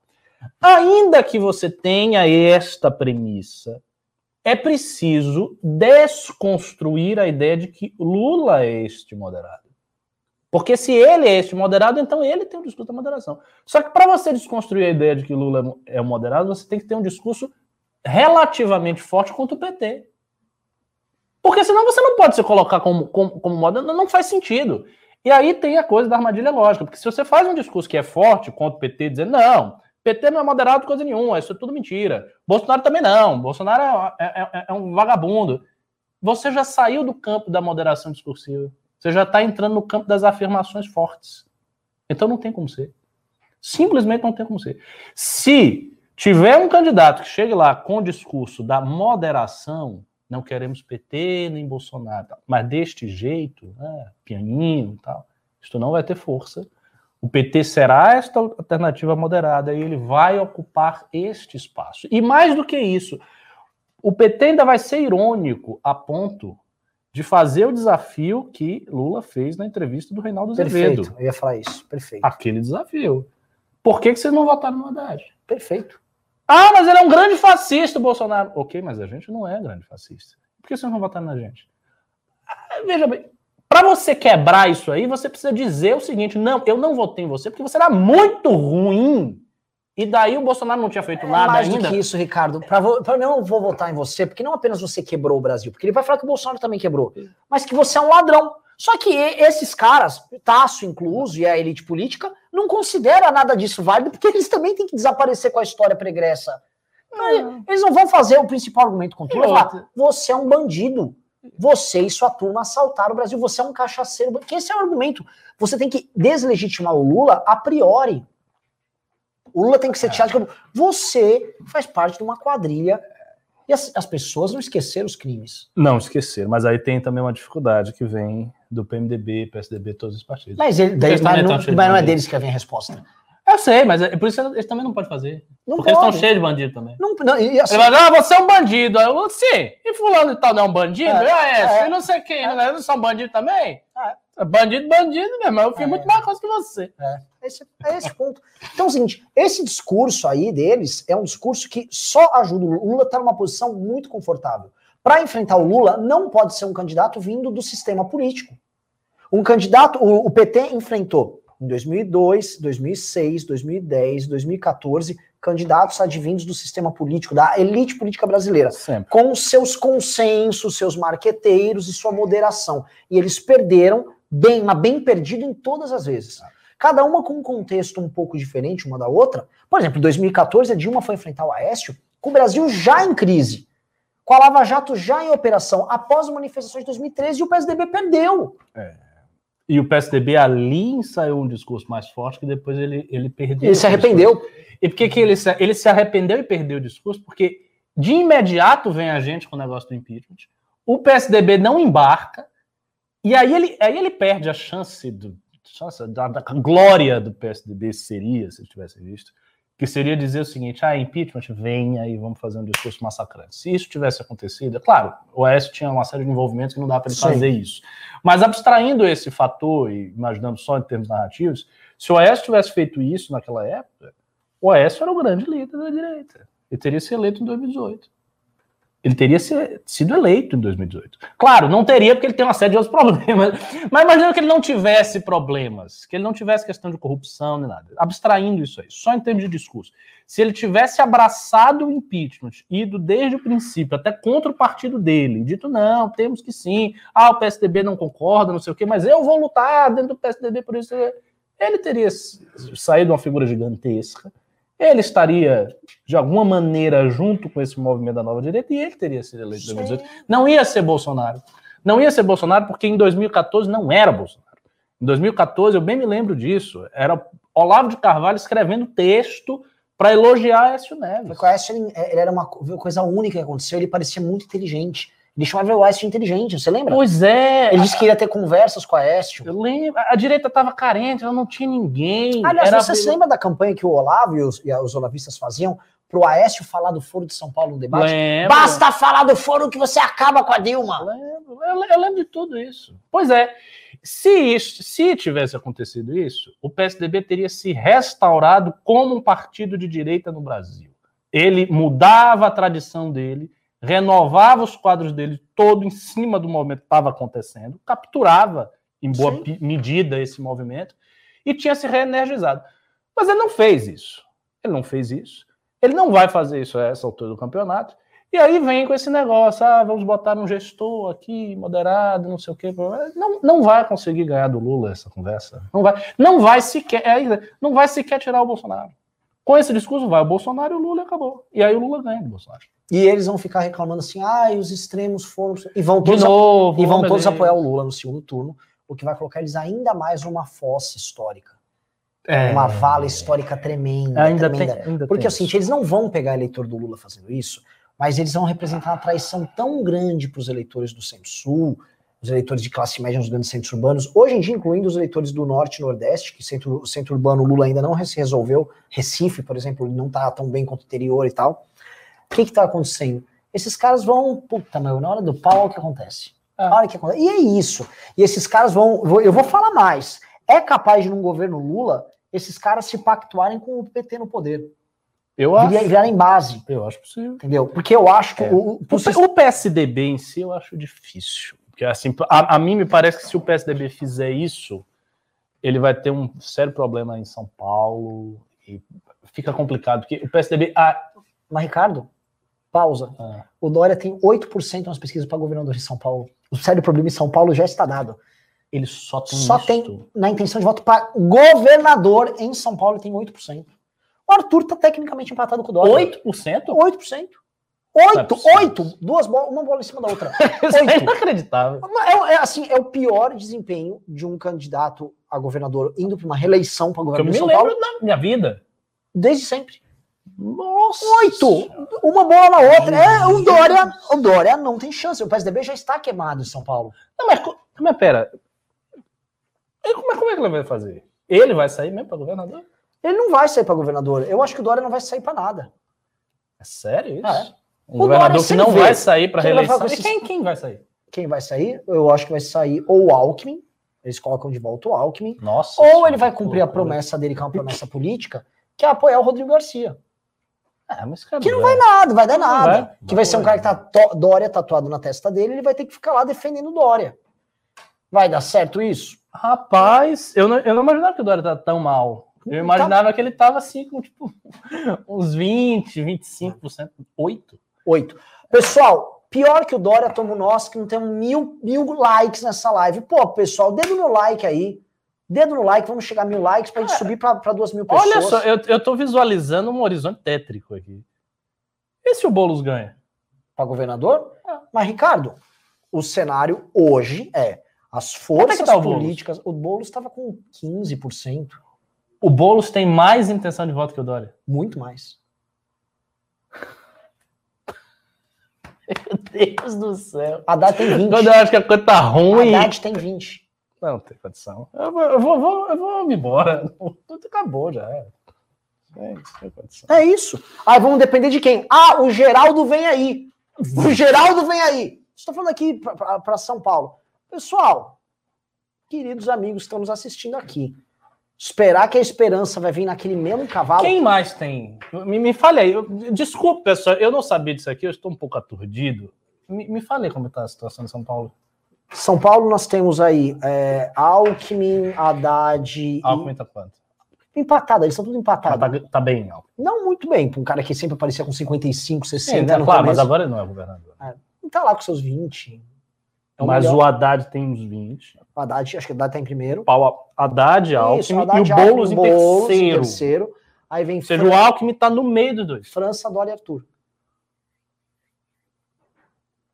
Ainda que você tenha esta premissa, é preciso desconstruir a ideia de que Lula é este moderado. Porque se ele é este moderado, então ele tem um discurso da moderação. Só que para você desconstruir a ideia de que Lula é o moderado, você tem que ter um discurso relativamente forte contra o PT. Porque senão você não pode se colocar como, como, como moderado, não faz sentido. E aí tem a coisa da armadilha lógica, porque se você faz um discurso que é forte contra o PT, dizendo, não, PT não é moderado coisa nenhuma, isso é tudo mentira. Bolsonaro também não. Bolsonaro é, é, é, é um vagabundo. Você já saiu do campo da moderação discursiva. Você já está entrando no campo das afirmações fortes. Então não tem como ser. Simplesmente não tem como ser. Se tiver um candidato que chegue lá com o discurso da moderação, não queremos PT nem Bolsonaro, mas deste jeito, né, pianinho e tal, isso não vai ter força o PT será esta alternativa moderada e ele vai ocupar este espaço. E mais do que isso, o PT ainda vai ser irônico a ponto de fazer o desafio que Lula fez na entrevista do Reinaldo Azevedo. Perfeito, eu ia falar isso, perfeito. Aquele desafio. Por que, que vocês não votaram no Haddad? Perfeito. Ah, mas ele é um grande fascista, Bolsonaro. Ok, mas a gente não é grande fascista. Por que vocês não votaram na gente? Ah, veja bem, para você quebrar isso aí, você precisa dizer o seguinte: não, eu não votei em você porque você era muito ruim. E daí o Bolsonaro não tinha feito é nada mais ainda. Mais do que isso, Ricardo. Para mim, eu não vou votar em você, porque não apenas você quebrou o Brasil, porque ele vai falar que o Bolsonaro também quebrou, mas que você é um ladrão. Só que esses caras, Tasso incluso e a elite política, não considera nada disso válido, porque eles também têm que desaparecer com a história pregressa. Ah. Eles não vão fazer o principal argumento contra ele. Você é um bandido. Você e sua turma assaltaram o Brasil, você é um cachaceiro. Que esse é o argumento. Você tem que deslegitimar o Lula a priori. O Lula tem que ser é. tirado como você faz parte de uma quadrilha. E as, as, pessoas não esqueceram os crimes. Não esqueceram, mas aí tem também uma dificuldade que vem do PMDB, PSDB, todos os partidos. Mas, ele, daí, mas, não, mas não é deles que vem a resposta. Eu sei, mas é, por isso eles também não podem fazer. Não porque pode. eles estão cheios de bandido também. Não, não, e assim, Ele vai ah, você é um bandido. Aí eu, sim. E fulano e tal não é um bandido? É, é, é. e não sei quem, é. não são bandido também? É. Bandido, bandido mesmo. Eu fiz é. muito mais coisa que você. É. Esse, é esse ponto. Então é o seguinte, esse discurso aí deles é um discurso que só ajuda o Lula. O Lula está numa posição muito confortável. Para enfrentar o Lula, não pode ser um candidato vindo do sistema político. Um candidato, o, o PT enfrentou em 2002, 2006, 2010, 2014, candidatos advindos do sistema político, da elite política brasileira, Sempre. com seus consensos, seus marqueteiros e sua moderação. E eles perderam bem, mas bem perdido em todas as vezes. Cada uma com um contexto um pouco diferente uma da outra. Por exemplo, em 2014, a Dilma foi enfrentar o Aécio com o Brasil já em crise, com a Lava Jato já em operação, após as manifestações de 2013, e o PSDB perdeu. É. E o PSDB ali ensaiou um discurso mais forte que depois ele, ele perdeu. Ele se arrependeu. E por que, que ele, se, ele se arrependeu e perdeu o discurso? Porque de imediato vem a gente com o negócio do impeachment, o PSDB não embarca, e aí ele, aí ele perde a chance, do, chance da, da glória do PSDB seria, se ele tivesse visto, que seria dizer o seguinte: ah, impeachment, venha e vamos fazer um discurso massacrante. Se isso tivesse acontecido, é claro, o Oeste tinha uma série de envolvimentos que não dá para ele fazer isso. Mas abstraindo esse fator e imaginando só em termos narrativos, se o Oeste tivesse feito isso naquela época, o Oeste era o grande líder da direita. Ele teria sido eleito em 2018 ele teria sido eleito em 2018. Claro, não teria, porque ele tem uma série de outros problemas. Mas imagina que ele não tivesse problemas, que ele não tivesse questão de corrupção nem nada. Abstraindo isso aí, só em termos de discurso. Se ele tivesse abraçado o impeachment, ido desde o princípio até contra o partido dele, dito não, temos que sim, ah, o PSDB não concorda, não sei o quê, mas eu vou lutar dentro do PSDB por isso. Ele teria saído uma figura gigantesca ele estaria, de alguma maneira, junto com esse movimento da nova direita e ele teria sido eleito em 2018. Não ia ser Bolsonaro. Não ia ser Bolsonaro porque em 2014 não era Bolsonaro. Em 2014, eu bem me lembro disso, era Olavo de Carvalho escrevendo texto para elogiar Écio Neves. O Écio, ele, ele era uma coisa única que aconteceu, ele parecia muito inteligente. Ele chamava o Aécio de inteligente, você lembra? Pois é. Ele disse que ia ter conversas com o Aécio. Eu lembro. A direita estava carente, ela não tinha ninguém. Aliás, Era... você se lembra da campanha que o Olavo e os, e os olavistas faziam pro Aécio falar do Foro de São Paulo no debate? Lembro. Basta falar do Foro que você acaba com a Dilma. Lembro. Eu, eu lembro de tudo isso. Pois é. Se, isso, se tivesse acontecido isso, o PSDB teria se restaurado como um partido de direita no Brasil. Ele mudava a tradição dele, renovava os quadros dele todo em cima do movimento que estava acontecendo, capturava em boa Sim. medida esse movimento e tinha se reenergizado. Mas ele não fez isso. Ele não fez isso. Ele não vai fazer isso a essa altura do campeonato. E aí vem com esse negócio, ah, vamos botar um gestor aqui, moderado, não sei o quê. Não, não vai conseguir ganhar do Lula essa conversa. Não vai, não vai sequer, é, não vai sequer tirar o Bolsonaro. Com esse discurso vai o Bolsonaro e o Lula acabou. E aí o Lula ganha do Bolsonaro. E eles vão ficar reclamando assim, ah, os extremos foram. E vão todos, novo, e vão todos apoiar o Lula no segundo turno, o que vai colocar eles ainda mais numa fossa histórica. É, uma vala histórica tremenda. Ainda tremenda. Tem, ainda Porque assim, eles não vão pegar eleitor do Lula fazendo isso, mas eles vão representar uma traição tão grande para os eleitores do Centro-Sul, os eleitores de classe média nos grandes centros urbanos, hoje em dia, incluindo os eleitores do Norte e Nordeste, que centro, centro urbano Lula ainda não se resolveu, Recife, por exemplo, não está tão bem quanto o interior e tal. O que está acontecendo? Esses caras vão, puta, meu, na hora do pau, o que acontece? Ah. hora que acontece. E é isso. E esses caras vão, eu vou falar mais. É capaz de, num governo Lula, esses caras se pactuarem com o PT no poder. Eu acho. Virarem base. Eu acho possível. Entendeu? Porque eu acho que. É. O, o, o, PSDB em si eu acho difícil. Porque, assim, a, a, mim me parece que se o PSDB fizer isso, ele vai ter um sério problema em São Paulo. E fica complicado. Porque o PSDB. Ah, mas, Ricardo, pausa. Ah. O Dória tem 8% nas pesquisas para governador de São Paulo. O sério problema em São Paulo já está dado. Ele só tem Só tem na intenção de voto para governador em São Paulo tem 8%. O Arthur está tecnicamente empatado com o Dória. 8%? 8%. Oito, é oito, duas bolas, uma bola em cima da outra. Oito. É inacreditável. É, é, assim, é o pior desempenho de um candidato a governador indo para uma reeleição para governador de São Paulo. Eu me lembro da minha vida. Desde sempre. Nossa! Oito! Uma bola na outra. É, o Dória, o Dória não tem chance. O PSDB já está queimado em São Paulo. Não, mas, mas pera. Como é, como é que ele vai fazer? Ele vai sair mesmo para governador? Ele não vai sair para governador. Eu acho que o Dória não vai sair para nada. É sério isso? Ah, é. Um o governador que não vê. vai sair para reeleição. Esses... Quem, quem vai sair? Quem vai sair? Eu acho que vai sair ou o Alckmin. Eles colocam de volta o Alckmin. Nossa. Ou ele vai cumprir a promessa dele, que é uma promessa política, que é apoiar o Rodrigo Garcia. Ah, mas cara, que não vai nada, vai dar nada. Vai, que vai ser um cara que tá to, Dória tatuado na testa dele, ele vai ter que ficar lá defendendo Dória. Vai dar certo isso? Rapaz, eu não, eu não imaginava que o Dória tá tão mal. Eu tá. imaginava tá... que ele tava assim com tipo uns 20, 25%, 8. 8. Pessoal, pior que o Dória toma nós que não temos mil, mil likes nessa live. Pô, pessoal, dedo no like aí. Dedo no like, vamos chegar a mil likes para gente subir para duas mil pessoas. Olha só, eu, eu tô visualizando um horizonte tétrico aqui. E se o Boulos ganha? Para governador? É. Mas, Ricardo, o cenário hoje é as é forças tá políticas. O Boulos estava com 15%. O Boulos tem mais intenção de voto que o Dória? Muito mais. Meu Deus do céu. A Haddad tem 20. Quando eu acho que a coisa tá ruim. A Haddad tem 20. Não, tem condição. Eu vou, eu vou, eu vou, eu vou me embora. Tudo acabou já. É isso. Aí vamos depender de quem? Ah, o Geraldo vem aí. O Geraldo vem aí. Estou falando aqui para São Paulo. Pessoal, queridos amigos que estão nos assistindo aqui, esperar que a esperança vai vir naquele mesmo cavalo. Quem mais tem? Me, me fale aí. Eu, desculpe, pessoal, eu não sabia disso aqui, eu estou um pouco aturdido. Me, me fale como está a situação de São Paulo. São Paulo nós temos aí é, Alckmin, Haddad. Alckmin tá quanto? Empatado, eles estão tudo empatados. Tá, tá, bem, Alckmin. Não muito bem, para um cara que sempre aparecia com 55, 60. Sim, tá claro, mas agora ele não é governador. É, tá lá com seus 20. É mas melhor. o Haddad tem uns 20. O Haddad, acho que o Haddad tá em primeiro. Haddad, Alckmin Isso, Haddad, e o Boulos, em, terceiro. em terceiro. Aí vem Ou seja, Fran... o Alckmin tá no meio dos dois. França, Dória e Arthur.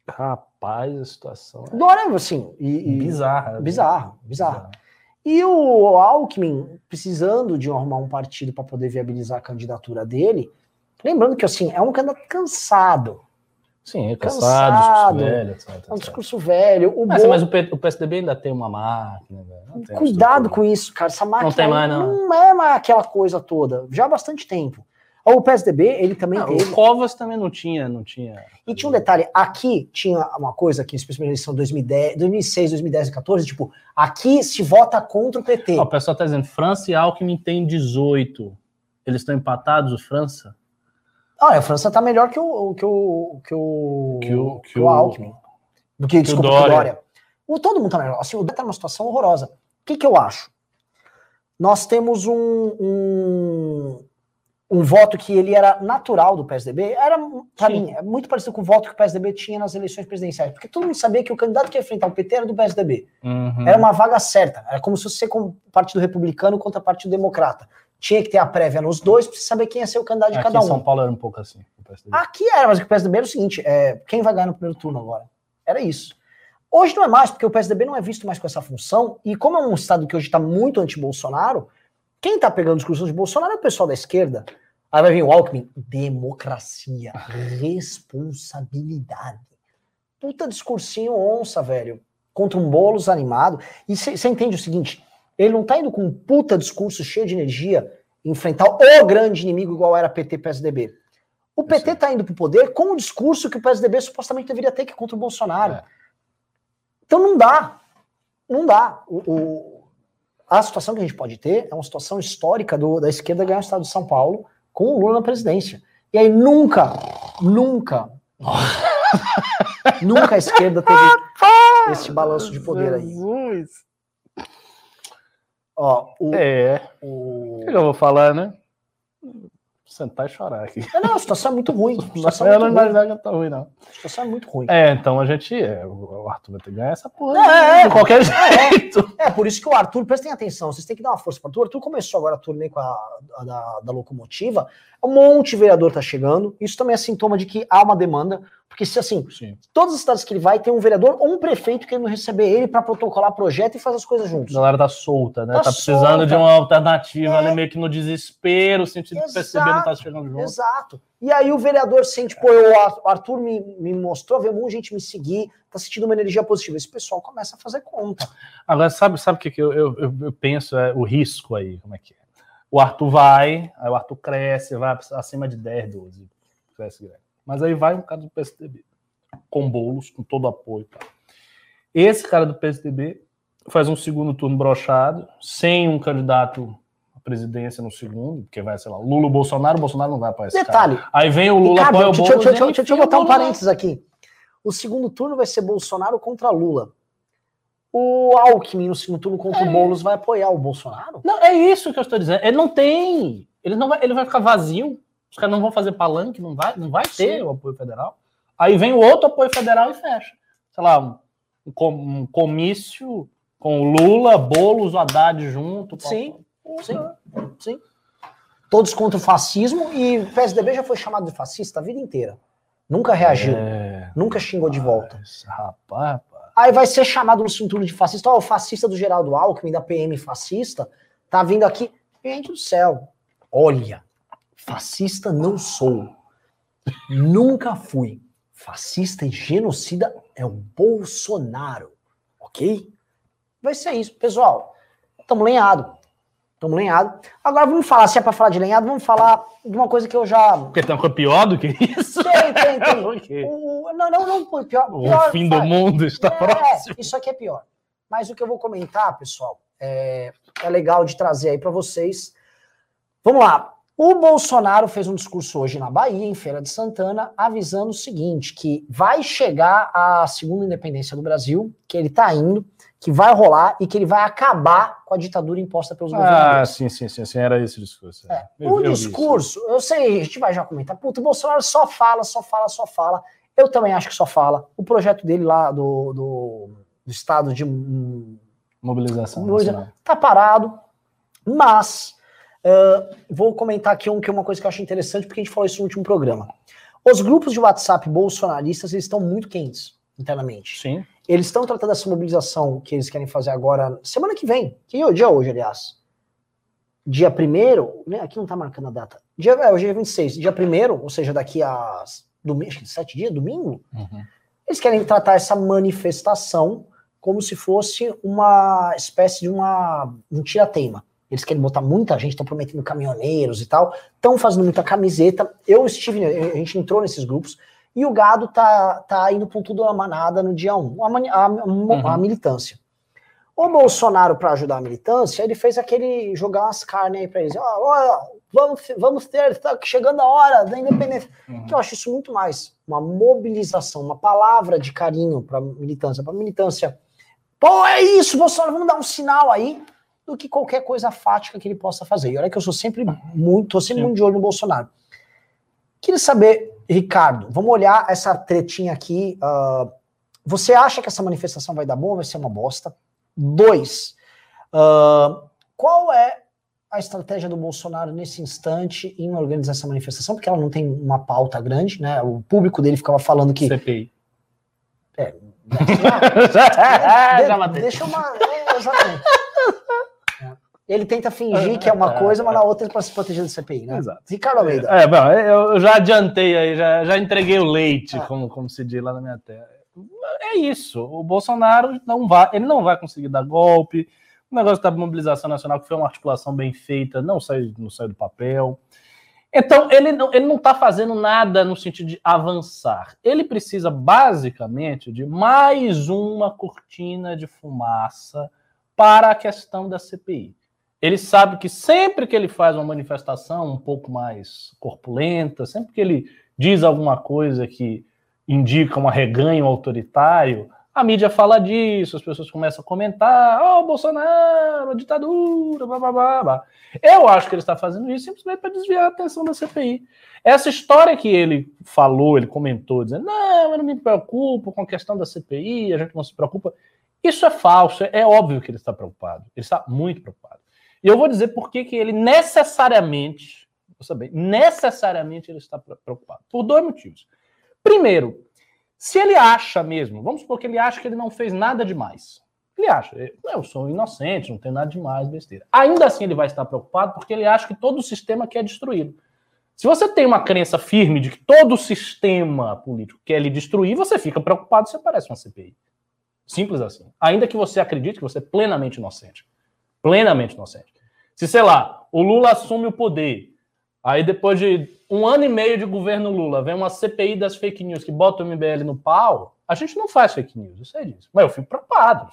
Rapaz, a situação. É... Dória, assim. E, e... Bizarra. Bizarro, bizarro. E o Alckmin, precisando de arrumar um partido para poder viabilizar a candidatura dele, lembrando que assim, é um candidato cansado. Sim, é cansado, velho, etc, etc. É um discurso velho. O mas, Bo... mas o, PSDB ainda tem uma máquina. Cuidado com isso, cara. Essa máquina não, tem mais, não. não é mais aquela coisa toda. Já há bastante tempo. O PSDB, ele também não, teve. O Covas também não tinha, não tinha. E tinha um detalhe, aqui tinha uma coisa aqui, especialmente na eleição 2010, 2006, 2010 e 2014, tipo, aqui se vota contra o PT. o pessoal tá dizendo, França e Alckmin tem 18. Eles estão empatados, o França? Olha, a França tá melhor que o que o que o, que o, que o Alckmin. Do que, que desculpa, o Dória. Dória. O, todo mundo tá melhor. Assim, o Dória tá numa situação horrorosa. O que que eu acho? Nós temos um, um um voto que ele era natural do PSDB, era, para mim, é muito parecido com o voto que o PSDB tinha nas eleições presidenciais, porque todo mundo sabia que o candidato que ia enfrentar o PT era do PSDB. Uhum. Era uma vaga certa, era como se fosse com Partido Republicano contra Partido Democrata. Tinha que ter a prévia nos dois para saber quem ia ser o candidato de Aqui cada um. Em São Paulo era um pouco assim. Aqui era, mas o PSDB era o seguinte: é, quem vai ganhar no primeiro turno agora? Era isso. Hoje não é mais, porque o PSDB não é visto mais com essa função, e como é um estado que hoje está muito anti-Bolsonaro, quem está pegando discussões de Bolsonaro é o pessoal da esquerda. Aí vai vir o Alckmin, democracia, responsabilidade. Puta discursinho onça, velho, contra um bolos animado. E você entende o seguinte, ele não tá indo com um puta discurso cheio de energia enfrentar o grande inimigo igual era PT PSDB. O PT está indo para o poder com o discurso que o PSDB supostamente deveria ter, que é contra o Bolsonaro. É. Então não dá. Não dá. O, o, a situação que a gente pode ter é uma situação histórica do, da esquerda ganhar o estado de São Paulo com o Lula na presidência. E aí nunca, nunca, nunca a esquerda teve esse balanço de poder aí. Ó, o, é. O... Que eu vou falar, né? sentar e chorar aqui. É, não, a situação é muito ruim. situação eu não imaginava que tá ruim, não. A situação é muito ruim. É, então a gente. É, o Arthur vai ter que ganhar essa porra. É, de qualquer é, jeito. É, é, por isso que o Arthur, prestem atenção, vocês têm que dar uma força para o Arthur. O Arthur começou agora a turnê com a, a da, da locomotiva. Um monte de vereador tá chegando. Isso também é sintoma de que há uma demanda. Porque se assim, Sim. todas as cidades que ele vai, tem um vereador ou um prefeito querendo receber ele para protocolar projeto e fazer as coisas juntos. A galera tá solta, né? Tá, tá precisando solta. de uma alternativa, é. meio que no desespero, sentindo Exato. perceber não tá chegando junto. Exato. E aí o vereador sente, pô, eu, o Arthur me, me mostrou, veio muita gente me seguir, tá sentindo uma energia positiva. Esse pessoal começa a fazer conta. Agora, sabe, sabe o que, que eu, eu, eu penso? É o risco aí, como é que é? O Arthur vai, aí o Arthur cresce, vai acima de 10, 12. Cresce. Mas aí vai um cara do PSDB, com bolos, com todo apoio. Tá? Esse cara do PSDB faz um segundo turno brochado, sem um candidato à presidência no segundo, porque vai, sei lá, Lula Bolsonaro, Bolsonaro não vai aparecer. Detalhe. Cara. Aí vem o Lula, Ricardo, apoia o Bolsonaro. Deixa, deixa, deixa, deixa eu botar um parênteses aqui. O segundo turno vai ser Bolsonaro contra Lula. O Alckmin no segundo turno contra é. o Boulos vai apoiar o Bolsonaro? Não, é isso que eu estou dizendo. Ele não tem. Ele, não vai, ele vai ficar vazio. Os caras não vão fazer palanque, não vai, não vai ter Sim. o apoio federal. Aí vem o outro apoio federal e fecha. Sei lá, um, um comício com o Lula, Boulos, o Haddad junto. Sim, sim, sim. Todos contra o fascismo e o PSDB já foi chamado de fascista a vida inteira. Nunca reagiu, é... nunca xingou de volta. Rapaz, rapaz. Aí vai ser chamado no cinturão de fascista. Ó, oh, o fascista do Geraldo Alckmin, da PM fascista, tá vindo aqui. Gente do céu, olha, Fascista não sou. Nunca fui. Fascista e genocida é o Bolsonaro. Ok? Vai ser isso. Pessoal, estamos lenhados. Estamos lenhado. Agora vamos falar, se é para falar de lenhado, vamos falar de uma coisa que eu já. Porque tem uma coisa pior do que isso? Tem, tem, tem. okay. o, não, não, não, pior. O pior, fim do mundo está é, próximo. Isso aqui é pior. Mas o que eu vou comentar, pessoal, é, é legal de trazer aí para vocês. Vamos lá. O Bolsonaro fez um discurso hoje na Bahia, em Feira de Santana, avisando o seguinte: que vai chegar a segunda independência do Brasil, que ele está indo, que vai rolar e que ele vai acabar com a ditadura imposta pelos ah, governadores. Ah, sim, sim, sim, sim, era esse o discurso. É. Eu, o eu discurso, eu sei, a gente vai já comentar, puta, o Bolsonaro só fala, só fala, só fala. Eu também acho que só fala. O projeto dele lá do, do, do estado de mobilização tá parado, mas Uh, vou comentar aqui um que é uma coisa que eu acho interessante, porque a gente falou isso no último programa. Os grupos de WhatsApp bolsonaristas eles estão muito quentes internamente. Sim. Eles estão tratando essa mobilização que eles querem fazer agora, semana que vem. Que é o dia hoje, aliás? Dia 1 né? aqui não está marcando a data. Dia, é, hoje é 26. Dia 1 ou seja, daqui a domingo, acho que sete dias, domingo, uhum. eles querem tratar essa manifestação como se fosse uma espécie de uma, um tirateima. Eles querem botar muita gente, estão prometendo caminhoneiros e tal, estão fazendo muita camiseta. Eu estive, a gente entrou nesses grupos, e o gado tá, tá indo com tudo a manada no dia 1, a, a, a, uhum. a militância. O Bolsonaro, para ajudar a militância, ele fez aquele jogar umas carnes aí para eles. Vamos, vamos ter, está chegando a hora da independência. Uhum. Que eu acho isso muito mais uma mobilização, uma palavra de carinho para militância, para militância. Pô, é isso, Bolsonaro, vamos dar um sinal aí do que qualquer coisa fática que ele possa fazer. E olha que eu sou sempre muito, tô sempre Sim. muito de olho no Bolsonaro. Queria saber, Ricardo, vamos olhar essa tretinha aqui. Uh, você acha que essa manifestação vai dar bom ou vai ser uma bosta? Dois, uh, qual é a estratégia do Bolsonaro nesse instante em organizar essa manifestação? Porque ela não tem uma pauta grande, né? O público dele ficava falando que. CPI. É, de, deixa uma. É, exatamente. Ele tenta fingir que é uma é, coisa, mas na é. outra é para se proteger do CPI, né? Exato. Ricardo Almeida. É, bom, eu já adiantei aí, já, já entreguei o leite, como, como se diz lá na minha terra. É isso. O Bolsonaro não vai, ele não vai conseguir dar golpe. O negócio da mobilização nacional, que foi uma articulação bem feita, não sai, não sai do papel. Então, ele não está ele não tá fazendo nada no sentido de avançar. Ele precisa, basicamente, de mais uma cortina de fumaça para a questão da CPI. Ele sabe que sempre que ele faz uma manifestação um pouco mais corpulenta, sempre que ele diz alguma coisa que indica um arreganho autoritário, a mídia fala disso, as pessoas começam a comentar, oh, Bolsonaro, a ditadura, blá, blá, blá, blá. Eu acho que ele está fazendo isso simplesmente para desviar a atenção da CPI. Essa história que ele falou, ele comentou, dizendo, não, eu não me preocupo com a questão da CPI, a gente não se preocupa. Isso é falso, é óbvio que ele está preocupado, ele está muito preocupado. E eu vou dizer por que, ele necessariamente, vou saber, necessariamente ele está preocupado. Por dois motivos. Primeiro, se ele acha mesmo, vamos supor que ele acha que ele não fez nada demais. Ele acha, eu sou inocente, não tem nada demais, besteira. Ainda assim ele vai estar preocupado porque ele acha que todo o sistema quer destruí-lo. Se você tem uma crença firme de que todo o sistema político quer lhe destruir, você fica preocupado se aparece uma CPI. Simples assim. Ainda que você acredite que você é plenamente inocente. Plenamente inocente. Se, sei lá, o Lula assume o poder, aí depois de um ano e meio de governo Lula, vem uma CPI das fake news que bota o MBL no pau, a gente não faz fake news, eu sei disso. Mas eu fico preocupado.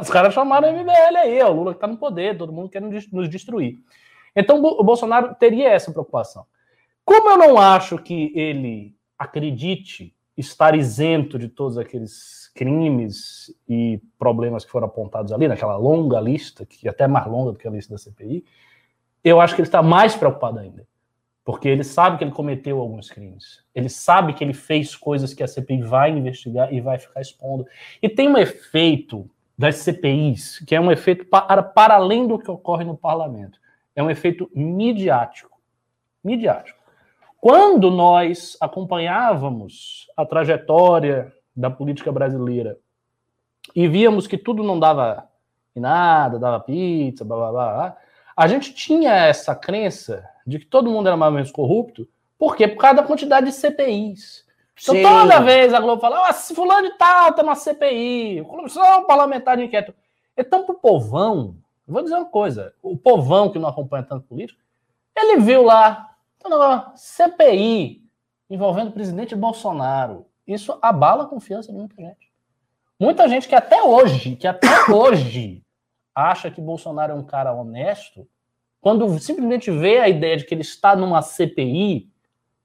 Os caras chamaram o MBL aí, o Lula que tá no poder, todo mundo quer nos destruir. Então o Bolsonaro teria essa preocupação. Como eu não acho que ele acredite estar isento de todos aqueles crimes e problemas que foram apontados ali, naquela longa lista, que é até mais longa do que a lista da CPI, eu acho que ele está mais preocupado ainda. Porque ele sabe que ele cometeu alguns crimes. Ele sabe que ele fez coisas que a CPI vai investigar e vai ficar expondo. E tem um efeito das CPIs, que é um efeito para, para além do que ocorre no parlamento. É um efeito midiático. Midiático. Quando nós acompanhávamos a trajetória da política brasileira e víamos que tudo não dava em nada, dava pizza, blá, blá, blá, a gente tinha essa crença de que todo mundo era mais ou menos corrupto, por quê? Por causa da quantidade de CPIs. Então, Sim. toda vez a Globo fala, ah, fulano de tal tá na CPI, comissão parlamentar de inquérito. Então, pro povão, vou dizer uma coisa: o povão que não acompanha tanto político, ele viu lá, tá CPI envolvendo o presidente Bolsonaro. Isso abala a confiança de muita gente. Muita gente que até hoje, que até hoje acha que Bolsonaro é um cara honesto, quando simplesmente vê a ideia de que ele está numa CPI,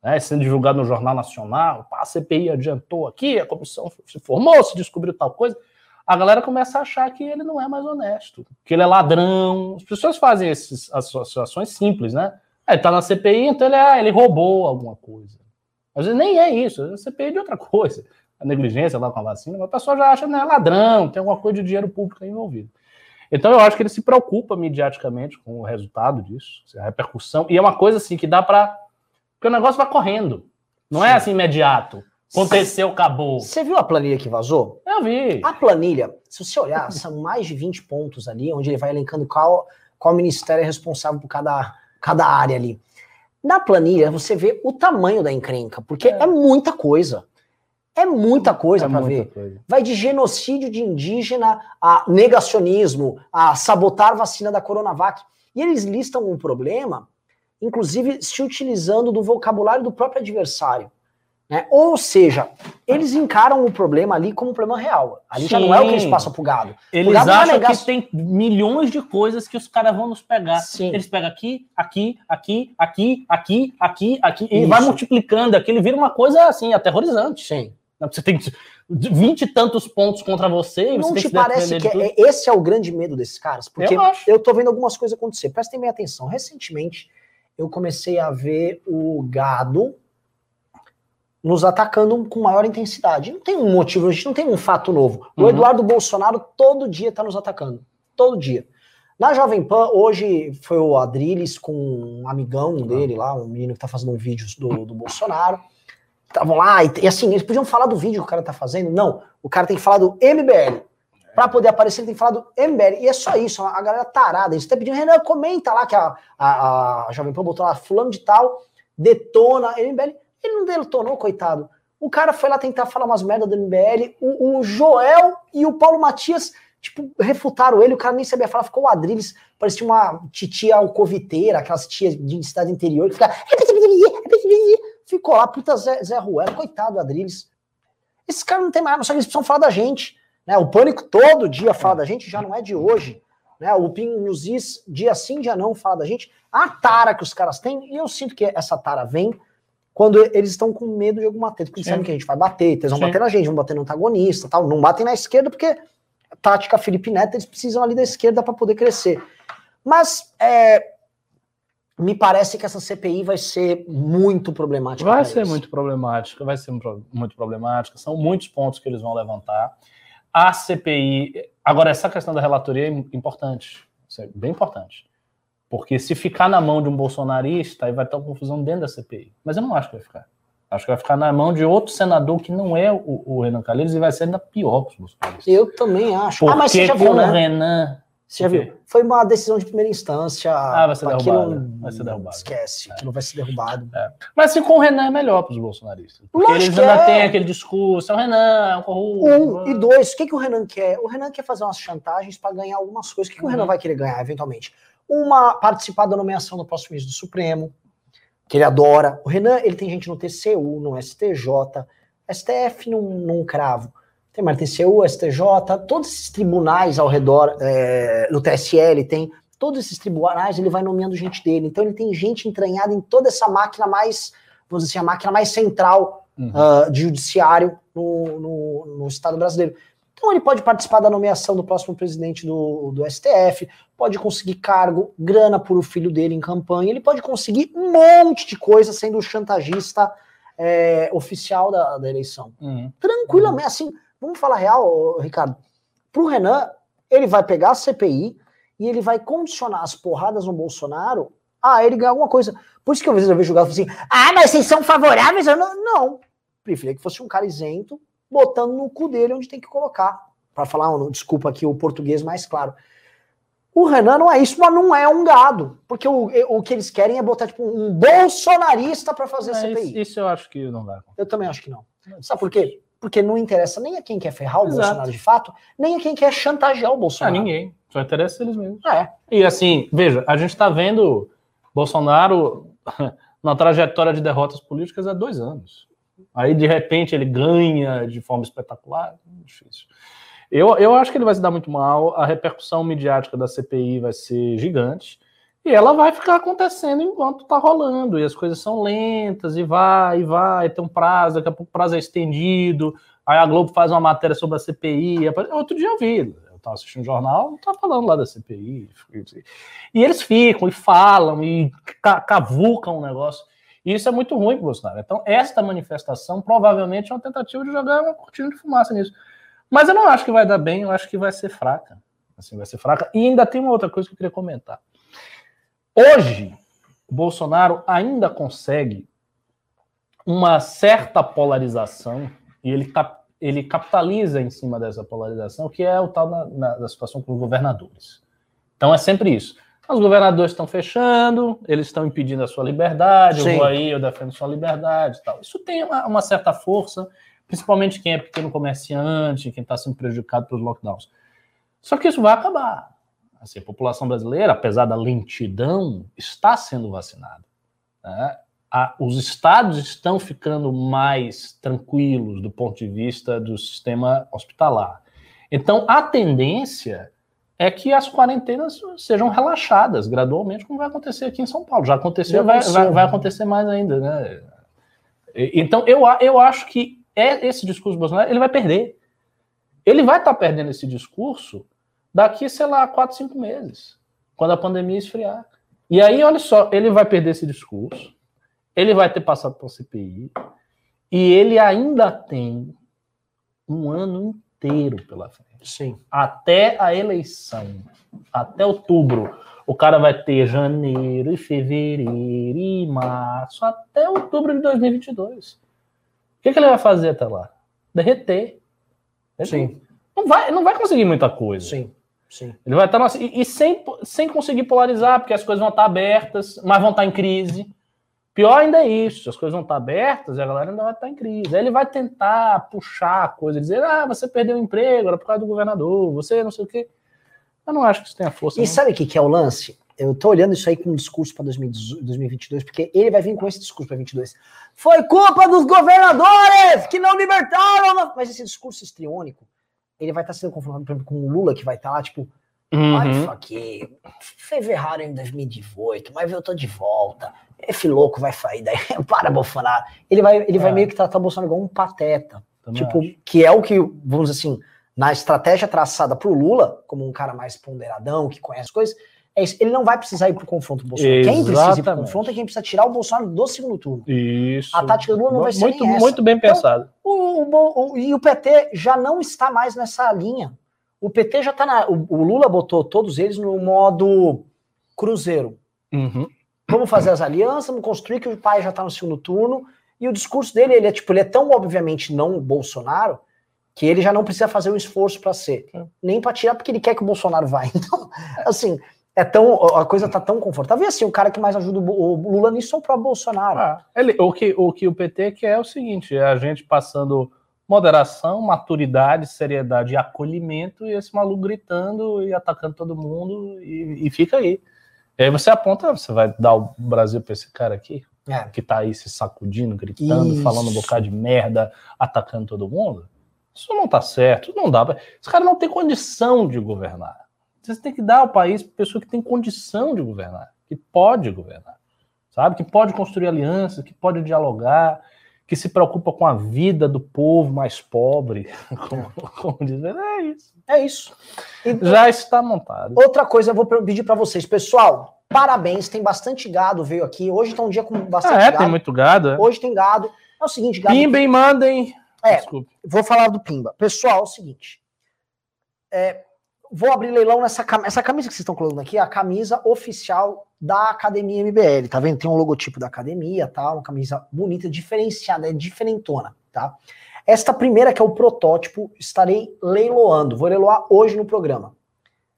né, sendo divulgado no Jornal Nacional, a CPI adiantou aqui, a comissão se formou, se descobriu tal coisa, a galera começa a achar que ele não é mais honesto, que ele é ladrão. As pessoas fazem essas associações simples, né? É, ele tá na CPI, então ele, é, ele roubou alguma coisa. Às vezes nem é isso, é CPI de outra coisa. A negligência lá com a vacina, mas a pessoa já acha né, é ladrão, tem alguma coisa de dinheiro público envolvido. Então eu acho que ele se preocupa mediaticamente com o resultado disso, a repercussão, e é uma coisa assim que dá para. Porque o negócio vai correndo. Não é Sim. é assim imediato. Aconteceu, acabou. Você viu a planilha que vazou? Eu vi. A planilha, se você olhar, são mais de 20 pontos ali, onde ele vai elencando qual, qual ministério é responsável por cada, cada área ali. Na planilha, você vê o tamanho da encrenca, porque é, é muita coisa. É muita coisa é para ver. Coisa. Vai de genocídio de indígena a negacionismo, a sabotar vacina da Coronavac. E eles listam um problema, inclusive se utilizando do vocabulário do próprio adversário. Né? Ou seja, eles encaram o problema ali como um problema real. Ali Sim. já não é o que eles passam pro gado. Eles gado acham negar... que tem milhões de coisas que os caras vão nos pegar. Sim. Eles pegam aqui, aqui, aqui, aqui, aqui, aqui, aqui, e vai multiplicando. Aqui ele vira uma coisa assim, aterrorizante. Sim. Você tem vinte e tantos pontos contra você. E não você te parece que é, esse é o grande medo desses caras? Porque eu, eu tô vendo algumas coisas acontecer. Prestem bem atenção. Recentemente, eu comecei a ver o gado nos atacando com maior intensidade. Não tem um motivo, a gente não tem um fato novo. O uhum. Eduardo Bolsonaro todo dia está nos atacando. Todo dia. Na Jovem Pan, hoje foi o Adriles com um amigão dele lá, um menino que está fazendo um vídeo do, do Bolsonaro. Estavam lá, e, e, assim, eles podiam falar do vídeo que o cara tá fazendo. Não, o cara tem que falar do MBL. Para poder aparecer, ele tem que falar do MBL. E é só isso, a galera tarada. Eles estão pedindo, Renan, comenta lá que a, a, a Jovem Pan botou lá, fulano de tal, detona MBL. Ele não detonou, coitado. O cara foi lá tentar falar umas merdas do MBL. O, o, Joel e o Paulo Matias, tipo, refutaram ele. O cara nem sabia falar. Ficou o Adriles. Parecia uma titia alcoviteira, aquelas tias de cidade interior que fica. Ficou lá, puta Zé, Zé Ruela. Coitado do Adriles. Esses caras não tem mais, só que eles precisam falar da gente. Né? O Pânico todo dia fala da gente, já não é de hoje. Né? O Ping News dia sim, dia não, fala da gente. A tara que os caras têm, e eu sinto que essa tara vem quando eles estão com medo de alguma treta, porque eles sabem que a gente vai bater, eles vão Sim. bater na gente, vão bater no antagonista, tal. Não batem na esquerda porque tática Felipe Neto, eles precisam ali da esquerda para poder crescer. Mas é, me parece que essa CPI vai ser muito problemática. Vai ser eles. muito problemática, vai ser muito problemática. São muitos pontos que eles vão levantar. A CPI. Agora, essa questão da relatoria é importante. Isso é bem importante. Porque se ficar na mão de um bolsonarista, aí vai ter uma confusão dentro da CPI. Mas eu não acho que vai ficar. Acho que vai ficar na mão de outro senador que não é o, o Renan Calheiros e vai ser ainda pior para os bolsonaristas. Eu também acho. Porque ah, mas você já viu, né? Renan você já viu? Foi uma decisão de primeira instância. Ah, vai ser derrubado. Vai ser derrubado. Esquece, é. que não vai ser derrubado. É. Mas assim, com o Renan é melhor para os bolsonaristas. Porque Lógico eles ainda é. têm aquele discurso, é o Renan, é um corrupto. Um, e dois, o que, que o Renan quer? O Renan quer fazer umas chantagens para ganhar algumas coisas. O que, que uhum. o Renan uhum. vai querer ganhar, eventualmente? Uma participar da nomeação no próximo mês do Supremo, que ele adora. O Renan, ele tem gente no TCU, no STJ, STF num, num cravo. Tem mais TCU, STJ, todos esses tribunais ao redor, é, no TSL tem, todos esses tribunais ele vai nomeando gente dele. Então ele tem gente entranhada em toda essa máquina mais, vamos dizer assim, a máquina mais central uhum. uh, de judiciário no, no, no Estado brasileiro. Então ele pode participar da nomeação do próximo presidente do, do STF, pode conseguir cargo, grana por o filho dele em campanha, ele pode conseguir um monte de coisa sendo o chantagista é, oficial da, da eleição. Uhum. Tranquilamente, assim, vamos falar real, Ricardo. Pro Renan, ele vai pegar a CPI e ele vai condicionar as porradas no Bolsonaro a ele ganhar alguma coisa. Por isso que às vezes eu vejo o Galo assim, ah, mas vocês são favoráveis? Eu não, não. Preferia que fosse um cara isento, botando no cu dele onde tem que colocar. Para falar, desculpa aqui o português mais claro. O Renan não é isso, mas não é um gado. Porque o, o que eles querem é botar tipo, um bolsonarista para fazer é, CPI. Isso, isso, eu acho que não vai. Eu também acho que não. Sabe por quê? Porque não interessa nem a quem quer ferrar o Exato. Bolsonaro de fato, nem a quem quer chantagear o Ah, Bolsonaro. ninguém. Só interessa eles mesmos. É. E assim, veja, a gente está vendo Bolsonaro na trajetória de derrotas políticas há dois anos. Aí, de repente, ele ganha de forma espetacular. Difícil. Eu, eu acho que ele vai se dar muito mal, a repercussão midiática da CPI vai ser gigante, e ela vai ficar acontecendo enquanto está rolando, e as coisas são lentas, e vai, e vai, tem um prazo, daqui a pouco o prazo é estendido, aí a Globo faz uma matéria sobre a CPI, outro dia eu vi, eu estava assistindo o jornal, estava falando lá da CPI, e eles ficam, e falam, e cavucam o negócio, e isso é muito ruim para o Bolsonaro. Então, esta manifestação provavelmente é uma tentativa de jogar uma cortina de fumaça nisso. Mas eu não acho que vai dar bem, eu acho que vai ser fraca. Assim, vai ser fraca. E ainda tem uma outra coisa que eu queria comentar. Hoje, o Bolsonaro ainda consegue uma certa polarização, e ele, cap, ele capitaliza em cima dessa polarização, que é o tal na, na, da situação com os governadores. Então é sempre isso. Os governadores estão fechando, eles estão impedindo a sua liberdade, Sim. eu vou aí, eu defendo sua liberdade e tal. Isso tem uma, uma certa força, principalmente quem é pequeno comerciante, quem está sendo prejudicado pelos lockdowns. Só que isso vai acabar. Assim, a população brasileira, apesar da lentidão, está sendo vacinada. Né? A, os estados estão ficando mais tranquilos do ponto de vista do sistema hospitalar. Então, a tendência é que as quarentenas sejam relaxadas gradualmente, como vai acontecer aqui em São Paulo. Já aconteceu, Já vai, vai, vai, acontecer mais ainda. Né? Então, eu, eu acho que é esse discurso do Bolsonaro, ele vai perder. Ele vai estar tá perdendo esse discurso daqui, sei lá, quatro, cinco meses, quando a pandemia esfriar. E aí, olha só, ele vai perder esse discurso, ele vai ter passado por CPI, e ele ainda tem um ano inteiro pela frente. Sim. Até a eleição, até outubro. O cara vai ter janeiro e fevereiro e março, até outubro de 2022. O que, que ele vai fazer até lá? Derreter. Sim. Não vai, não vai conseguir muita coisa. Sim. Sim. Ele vai estar e, e sem, sem conseguir polarizar, porque as coisas vão estar abertas, mas vão estar em crise. Pior ainda é isso, as coisas vão estar abertas e a galera ainda vai estar em crise. Aí ele vai tentar puxar a coisa, dizer, ah, você perdeu o emprego, era por causa do governador, você não sei o quê. Eu não acho que isso tenha força. E não. sabe o que, que é o lance? Eu tô olhando isso aí com um discurso para 2022, porque ele vai vir com esse discurso para 2022. Foi culpa dos governadores que não libertaram. Mas esse discurso histriônico, ele vai estar sendo confrontado, por exemplo, com o Lula, que vai estar lá, tipo, Uhum. Olha isso aqui, fez errado em 2018, mas eu tô de volta. Esse louco vai sair daí, para Bolsonaro. Ele vai, ele é. vai meio que tratar o Bolsonaro igual um pateta. Também tipo, acho. que é o que, vamos dizer assim, na estratégia traçada pro Lula, como um cara mais ponderadão, que conhece coisas, é isso. Ele não vai precisar ir pro confronto com o Bolsonaro. Quem precisa ir pro Exatamente. confronto é quem precisa tirar o Bolsonaro do segundo turno. Isso. A tática do Lula não vai ser muito, muito bem Então, pensado. O, o- o- e o PT já não está mais nessa linha. O PT já está na. O, o Lula botou todos eles no modo cruzeiro. Uhum. Vamos fazer as alianças, vamos construir que o pai já está no segundo turno. E o discurso dele, ele é tipo, ele é tão obviamente não Bolsonaro que ele já não precisa fazer um esforço para ser, nem para tirar porque ele quer que o Bolsonaro vá. Então, assim, é tão a coisa tá tão confortável. E assim, o cara que mais ajuda o Lula nisso é o próprio Bolsonaro. Ah, ele- o, que, o que o PT quer é o seguinte: é a gente passando moderação, maturidade, seriedade e acolhimento, e esse maluco gritando e atacando todo mundo, e, e fica aí. E aí você aponta, você vai dar o Brasil para esse cara aqui, É. que tá aí se sacudindo, gritando, Isso. falando um bocado de merda, atacando todo mundo? Isso não tá certo, isso não dá. pra- Esse cara não tem condição de governar. Você tem que dar o país para pessoa que tem condição de governar, que pode governar, sabe? Que pode construir alianças, que pode dialogar, que se preocupa com a vida do povo mais pobre, como, como dizer, é isso. É isso. E- Já está montado. Outra coisa, eu vou pedir para vocês, pessoal. Parabéns, tem bastante gado veio aqui. Hoje tá um dia com bastante Ah, é, gado. tem muito gado. É. Hoje tem gado. É o seguinte, gado. Pimbem, mandem. É. Desculpa. Vou falar do Pimba. Pessoal, é o seguinte. É, vou abrir leilão nessa camisa. Essa camisa que vocês estão colocando aqui é a camisa oficial da Academia MBL. Tá vendo? Tem um logotipo da academia, tá? Uma camisa bonita, diferenciada, é diferentona, tá? Esta primeira, que é o protótipo, estarei leiloando. Vou leiloar hoje no programa.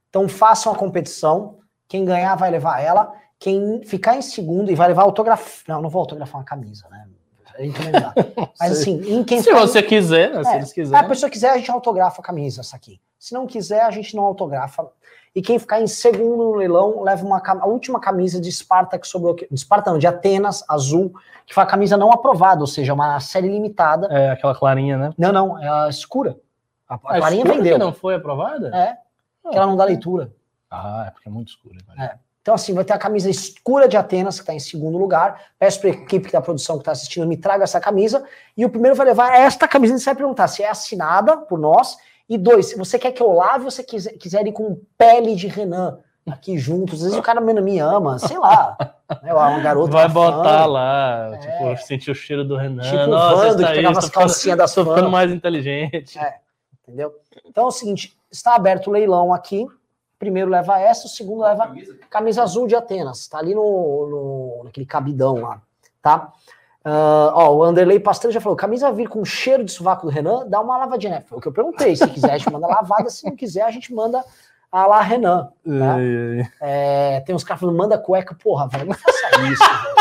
Então façam a competição. Quem ganhar vai levar ela. Quem ficar em segundo e vai levar autografar. Não, não vou autografar uma camisa, né? A. Mas assim, em quem Se você quiser, né? Se É, eles Se a quiserem. pessoa quiser, a gente autografa a camisa, essa aqui. Se não quiser, a gente não autografa. E quem ficar em segundo no leilão leva uma, a última camisa de Esparta que sobrou aqui. De Esparta não, de Atenas, azul, que foi a camisa não aprovada, ou seja, uma série limitada. É aquela clarinha, né? Não, não, é a escura. A, a A clarinha escura vendeu. que não foi aprovada? É, que ela não dá leitura. Ah, é porque é muito escuro. né? É. Então, assim, vai ter a camisa escura de Atenas, que está em segundo lugar. Peço para a equipe da produção que está assistindo, me traga essa camisa. E o primeiro vai levar esta camisa e você vai perguntar se é assinada por nós. E dois, se você quer que eu lave ou você quiser, quiser ir com pele de Renan aqui juntos. Às vezes o cara me ama, sei lá. Né, uma garota Vai fã. botar lá, É. tipo, sentir o cheiro do Renan. Tipo o Nossa, Vando, está que aí, pegava as ficando- calcinhas das Tô ficando fãs. mais inteligente. É. Entendeu? Então é o seguinte: está aberto o leilão aqui. O primeiro leva essa, o segundo leva camisa azul de Atenas. Tá ali no, no naquele cabidão lá, tá? Ah, ó, o Anderley Pastrana já falou: camisa vir com cheiro de sovaco do Renan, dá uma lavadinha. né? Foi o que eu perguntei. Se quiser, a gente manda lavada. Se não quiser, a gente manda a lá Renan. Tá? Ai, ai. É, tem uns caras falando: manda cueca. Porra, velho, não faça isso, velho.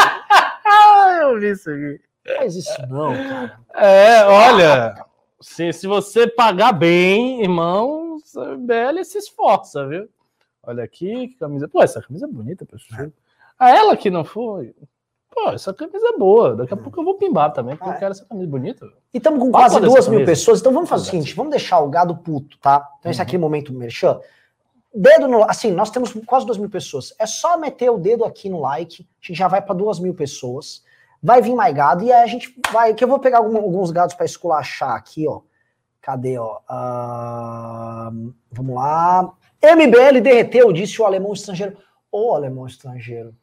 Ah, eu vi isso aqui. Não faz isso, não, cara. É, olha, se, se você pagar bem, irmão, a BL se esforça, viu? Olha aqui, que camisa. Pô, essa camisa é bonita, pessoal. A ela que não foi. Pô, essa camisa é boa. Daqui a pouco eu vou pimbar também, porque Ah, eu é. quero essa camisa bonita. E estamos com quase dessa duas mil pessoas, então vamos fazer o seguinte: vamos deixar o gado puto, tá? Então, esse Uhum. aqui é o momento merchan. Dedo no. Assim, nós temos quase duas mil pessoas. É só meter o dedo aqui no like, a gente já vai para duas mil pessoas. Vai vir mais gado, e aí a gente vai. Que eu vou pegar alguns gados para esculachar aqui, ó. Cadê, ó? Ah, vamos lá. MBL derreteu, disse o alemão estrangeiro. Ô, alemão estrangeiro.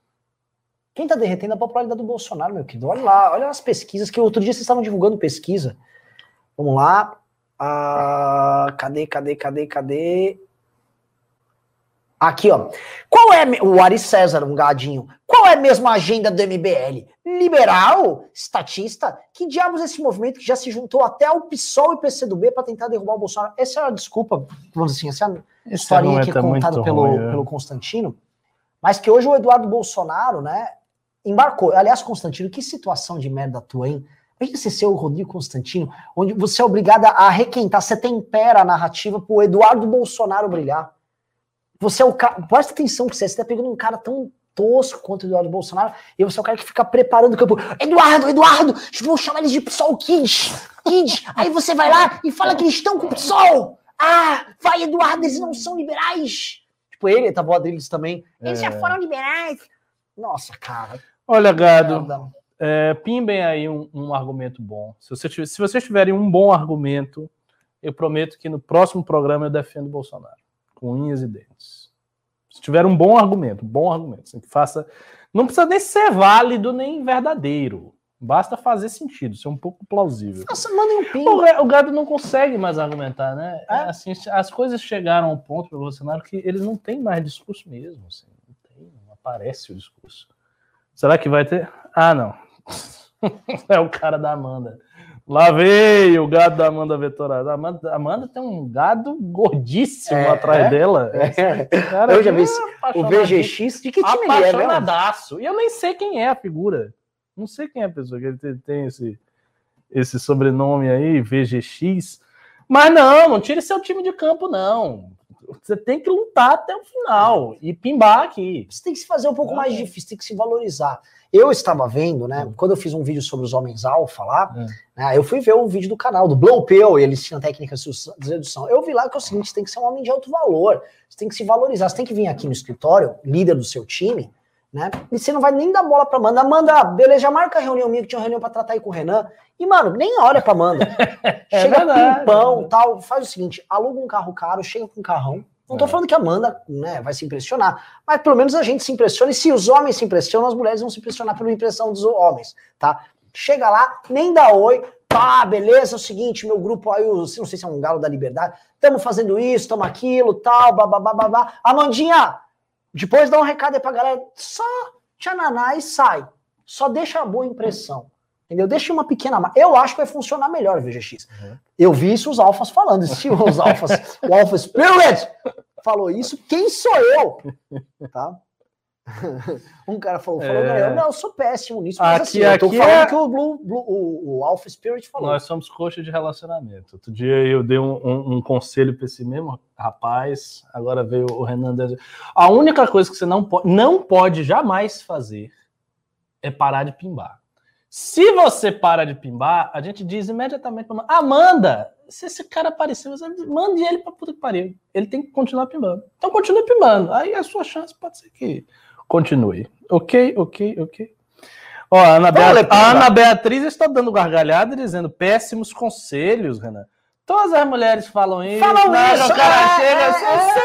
Quem tá derretendo é a popularidade do Bolsonaro, meu querido. Olha lá, olha as pesquisas, que outro dia vocês estavam divulgando pesquisa. Vamos lá. Ah, cadê, cadê, cadê, cadê? Aqui, ó. Qual é o Ari César, um gadinho? Qual é mesmo a agenda do MBL? Liberal? Estatista? Que diabos é esse movimento que já se juntou até ao PSOL e PCdoB para tentar derrubar o Bolsonaro? Essa é a desculpa, vamos dizer assim, essa é a Esse historinha que é argumento contada pelo, ruim, é. pelo Constantino, mas que hoje o Eduardo Bolsonaro, né, embarcou. Aliás, Constantino, que situação de merda tua, hein? Imagina você ser o Rodrigo Constantino, onde você é obrigada a requentar, você tempera a narrativa pro Eduardo Bolsonaro brilhar. Você é o cara. Presta atenção que você está pegando um cara tão tosco quanto o Eduardo Bolsonaro, e você é o cara que fica preparando o campo. Eduardo, Eduardo, vou chamar eles de PSOL Kids. Kids. Aí você vai lá e fala que eles estão com o PSOL. Ah, vai, Eduardo, eles não são liberais. Tipo, ele, tá voz deles também. Eles já foram liberais. Nossa, cara. Olha, gado, é, pimbem aí um, um argumento bom. Se, você tiver- se vocês tiverem um bom argumento, eu prometo que no próximo programa eu defendo o Bolsonaro, com unhas e dentes. Se tiver um bom argumento, um bom argumento, assim, que faça. Não precisa nem ser válido nem verdadeiro. Basta fazer sentido, ser um pouco plausível. Nossa, mandem um O, ping. o gado não consegue mais argumentar, né? É? Assim, as coisas chegaram a um ponto para o Bolsonaro que ele não tem mais discurso mesmo. assim, não, tem, não aparece o discurso. Será que vai ter? Ah, não. é o cara da Amanda. Lá veio o gado da Amanda Vetorada. Amanda, Amanda tem um gado gordíssimo É, atrás é. dela. É. Cara, Eu já vi é O. VGX, de que time ele é mesmo? Apaixonadaço. E eu nem sei quem é a figura. Não sei quem é a pessoa que ele tem, tem esse, esse sobrenome aí, VGX. Mas não, não tire seu time de campo, não. Você tem que lutar até o final e pimbar aqui. Você tem que se fazer um pouco É. mais difícil, tem que se valorizar. Eu estava vendo, né? Quando eu fiz um vídeo sobre os homens alfa lá, Hum. né, eu fui ver um vídeo do canal do Blow Pill, e eles tinham técnicas de redução. Eu vi lá que é o seguinte: você tem que ser um homem de alto valor, você tem que se valorizar, você tem que vir aqui no escritório, líder do seu time, né? E você não vai nem dar bola pra Amanda. Amanda, beleza, já marca a reunião minha, que tinha uma reunião pra tratar aí com o Renan. E, mano, nem olha pra Amanda. chega verdade, pimpão é tal. Faz o seguinte: aluga um carro caro, chega com um carrão. Não tô É. falando que a Amanda né, vai se impressionar, mas pelo menos a gente se impressiona. E se os homens se impressionam, as mulheres vão se impressionar pela impressão dos homens, tá? Chega lá, nem dá oi. Tá, beleza, é o seguinte, meu grupo aí, o- não sei se é um galo da liberdade, estamos fazendo isso, estamos aquilo, tal, babá. Amandinha, depois dá um recado aí pra galera, só tchananá e sai. Só deixa a boa impressão. Entendeu? Deixa uma pequena. ma- Eu acho que vai funcionar melhor o VGX. Uhum. Eu vi isso os alfas falando. Se os alfas, o Alpha Spirit falou isso, quem sou eu? Tá? um cara falou, falou É. não, eu sou péssimo nisso, mas Aqui- assim, eu tô aqui falando é- que o, Blue, Blue- o, o Alpha Spirit falou. Nós somos coxa de relacionamento. Outro dia eu dei um, um- um conselho para esse mesmo rapaz, agora veio o Renan. A única coisa que você não pode, não pode jamais fazer é parar de pimbar. Se você para de pimbar, a gente diz imediatamente pra Amanda, se esse cara aparecer, você mande ele pra puta que pariu. Ele tem que continuar pimbando. Então continue pimbando. Aí a sua chance pode ser que continue. Ok, ok, ok. Ó, a Ana, Vamos Bea- ler, a Ana Beatriz está dando gargalhada dizendo péssimos conselhos, Renan. Todas as mulheres falam isso. Falam né? isso, O cara é, chega é, assim, é. sei,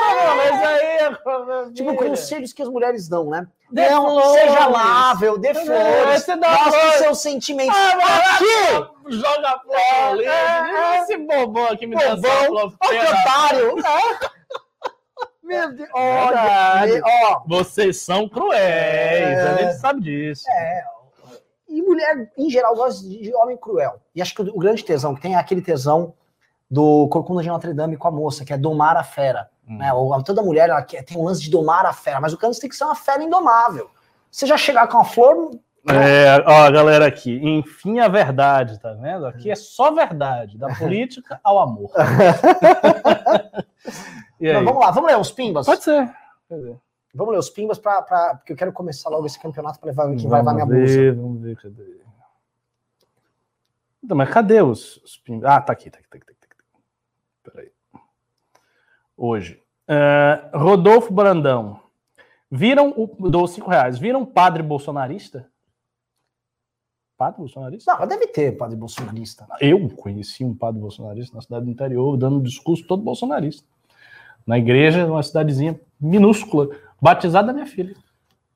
mano, mas aí... minha Tipo, conselhos que as mulheres dão, né? Dê não, flores. seja amável, dê É, flores, dá mostre seus sentimentos. Ah, Aqui! mas joga flor É, ali. é, é. Esse bobão aqui me deu flor. Ó, que otário! É. Meu Deus, olha, Verdade. ó, Vocês são cruéis, É. a gente sabe disso. E mulher, em geral, gosta de homem cruel. E acho que o, o grande tesão que tem é aquele tesão do Corcunda de Notre Dame com a moça, que é domar a fera. Hum. Né? Ou, toda mulher ela quer, tem um lance de domar a fera, mas o câncer tem que ser uma fera indomável. Você já chegar com a flor, É, ó, galera aqui, enfim a verdade, tá vendo? Aqui é só verdade, da política ao amor. Mas vamos lá, vamos ler os pimbas? Pode ser. Vamos ler os pimbas, pra, pra- porque eu quero começar logo esse campeonato para levar, que vai levar minha Vamos bolsa. ver, vamos ver, cadê? Então, mas cadê os, os pimbas? Ah, tá aqui, tá aqui, tá aqui, tá aqui. Tá aqui. Peraí. Hoje. É, Rodolfo Brandão. Viram o. Dou cinco reais. Viram o padre bolsonarista? Padre bolsonarista? Não, mas deve ter padre bolsonarista. Eu conheci um padre bolsonarista na cidade do interior, dando um discurso todo bolsonarista. Na igreja, numa cidadezinha minúscula, batizado da minha filha.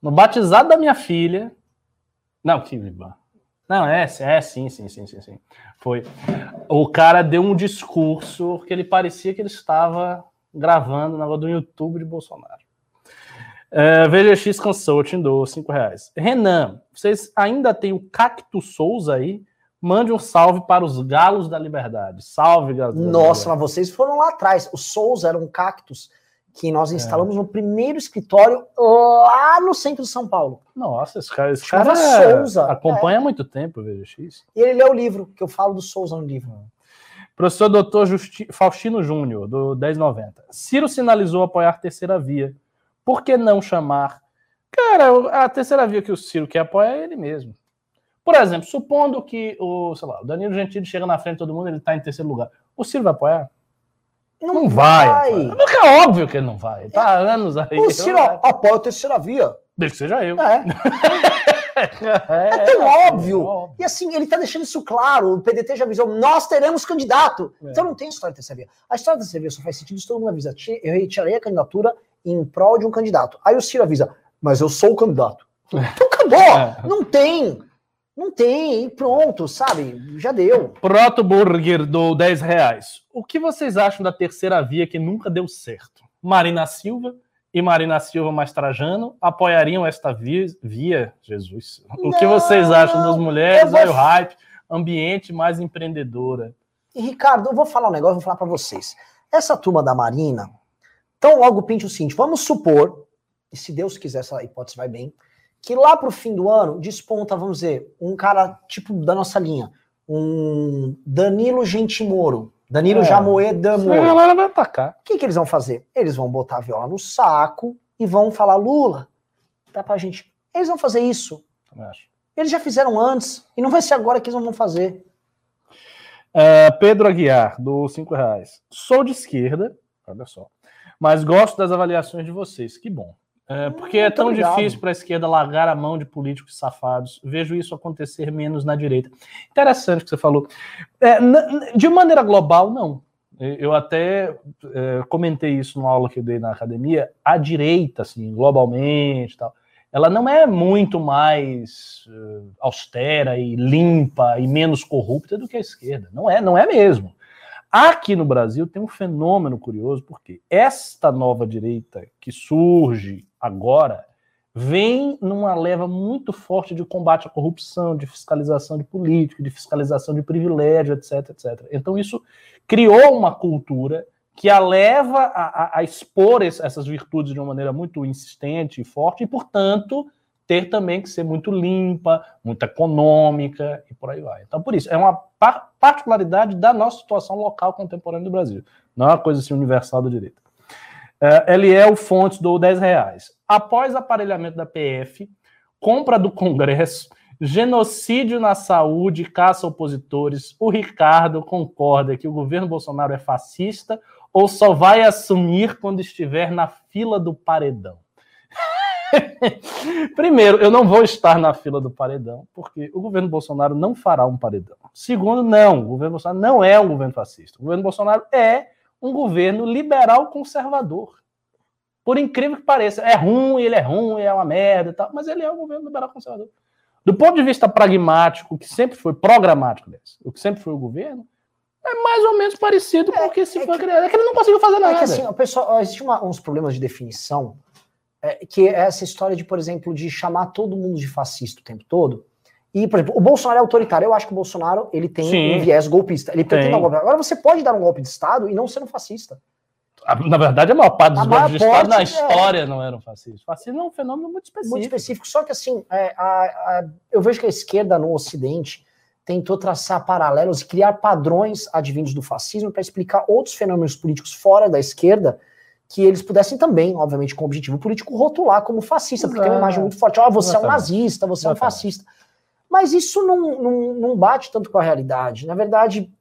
No batizado da minha filha. Não, que. Não, é, é sim, sim, sim, sim, sim. Foi. O cara deu um discurso que ele parecia que ele estava gravando na do YouTube de Bolsonaro. É, VGX Consulting do 5 reais. Renan, vocês ainda tem o Cacto Souza aí? Mande um salve para os Galos da Liberdade. Salve, Galos da Nossa, Liberdade. mas vocês foram lá atrás. O Souza era um cactus que É. nós instalamos no primeiro escritório lá no centro de São Paulo. Nossa, esse cara, esse cara Souza. É. acompanha há muito tempo o VGX. E ele leu o livro, que eu falo do Souza no livro. Professor Dr. Justi- Faustino Júnior, do 1090. Ciro sinalizou apoiar a terceira via. Por que não chamar? Cara, a terceira via que o Ciro quer apoiar é ele mesmo. Por exemplo, supondo que o, sei lá, o Danilo Gentili chega na frente de todo mundo, ele está em terceiro lugar. O Ciro vai apoiar? Não, vai. apoiar. Porque é óbvio que ele não vai. Tá há anos aí. O Ciro Não vai. apoia a terceira via. Deixa que seja eu. É. É, tão é óbvio. óbvio. E assim, ele tá deixando isso claro. O PDT já avisou, nós teremos candidato. É. Então não tem história de terceira via. A história da terceira via só faz sentido se todo mundo avisa. "Ti- Eu retirei a candidatura em prol de um candidato. Aí o Ciro avisa, mas eu sou o candidato. Então acabou. É. Não tem. Não tem. E pronto, sabe? Já deu. Proto Burger do 10 reais. O que vocês acham da terceira via que nunca deu certo? Marina Silva e Marina Silva mais Trajano apoiariam esta via? via Jesus. O que Não, vocês acham das mulheres? vou- Olha o hype, ambiente mais empreendedora. E, Ricardo, eu vou falar um negócio, vou falar pra vocês. Essa turma da Marina, então logo pinte o seguinte, vamos supor, e se Deus quiser essa hipótese vai bem, que lá pro fim do ano desponta, vamos dizer, um cara tipo da nossa linha, um Danilo Gentimoro, Danilo É. Jamoeda A Moro. galera vai atacar. O que, que eles vão fazer? Eles vão botar a viola no saco e vão falar, Lula, dá pra gente. Eles vão fazer isso. Eles já fizeram antes, e não vai ser agora que eles não vão fazer. É, Pedro Aguiar, do 5 reais. Sou de esquerda, olha só, mas gosto das avaliações de vocês. Que bom. É, porque é tão obrigado. difícil para a esquerda largar a mão de políticos safados. Vejo isso acontecer menos na direita. Interessante o que você falou. É, de maneira global, não. Eu até é, comentei isso numa aula que eu dei na academia. A direita, assim, globalmente, e tal, ela não é muito mais eh, austera e limpa e menos corrupta do que a esquerda. Não é, não é mesmo. Aqui no Brasil tem um fenômeno curioso, porque esta nova direita que surge agora vem numa leva muito forte de combate à corrupção, de fiscalização de político, de fiscalização de privilégio, etc, etc. Então isso criou uma cultura que a leva a, a, a expor essas virtudes de uma maneira muito insistente e forte, e, portanto, ter também que ser muito limpa, muito econômica e por aí vai. Então, por isso, é uma par particularidade da nossa situação local contemporânea do Brasil. Não é uma coisa assim universal do direito. É, Eliel Fontes do 10 reais. Após aparelhamento da PF, compra do Congresso, genocídio na saúde, caça opositores, o Ricardo concorda que o governo Bolsonaro é fascista ou só vai assumir quando estiver na fila do paredão? Primeiro, eu não vou estar na fila do paredão, porque o governo Bolsonaro não fará um paredão. Segundo, não, o governo Bolsonaro não é um governo fascista. O governo Bolsonaro é um governo liberal conservador. Por incrível que pareça, é ruim, ele é ruim, é uma merda e tal, mas ele é um governo liberal conservador. Do ponto de vista pragmático, que sempre foi programático, o que sempre foi o governo, é mais ou menos parecido com o que se é foi criado. É que ele não conseguiu fazer nada. É que assim, o pessoal, existe uma, uns problemas de definição é, que é essa história de, por exemplo, de chamar todo mundo de fascista o tempo todo. E, por exemplo, o Bolsonaro é autoritário. Eu acho que o Bolsonaro ele tem Sim, um viés golpista. Ele pretende dar um golpe. Agora você pode dar um golpe de Estado e não ser um fascista. Na verdade, a maior parte dos golpes de Estado na é. história é... não eram fascistas. Fascismo é um fenômeno muito específico. Muito específico. Só que, assim, é, a, a, eu vejo que a esquerda no Ocidente tentou traçar paralelos e criar padrões advindos do fascismo para explicar outros fenômenos políticos fora da esquerda que eles pudessem também, obviamente, com objetivo político, rotular como fascista, porque tem uma imagem muito forte. Ó, oh, você é um nazista, você é um fascista. Mas isso não, não, não bate tanto com a realidade. Na verdade,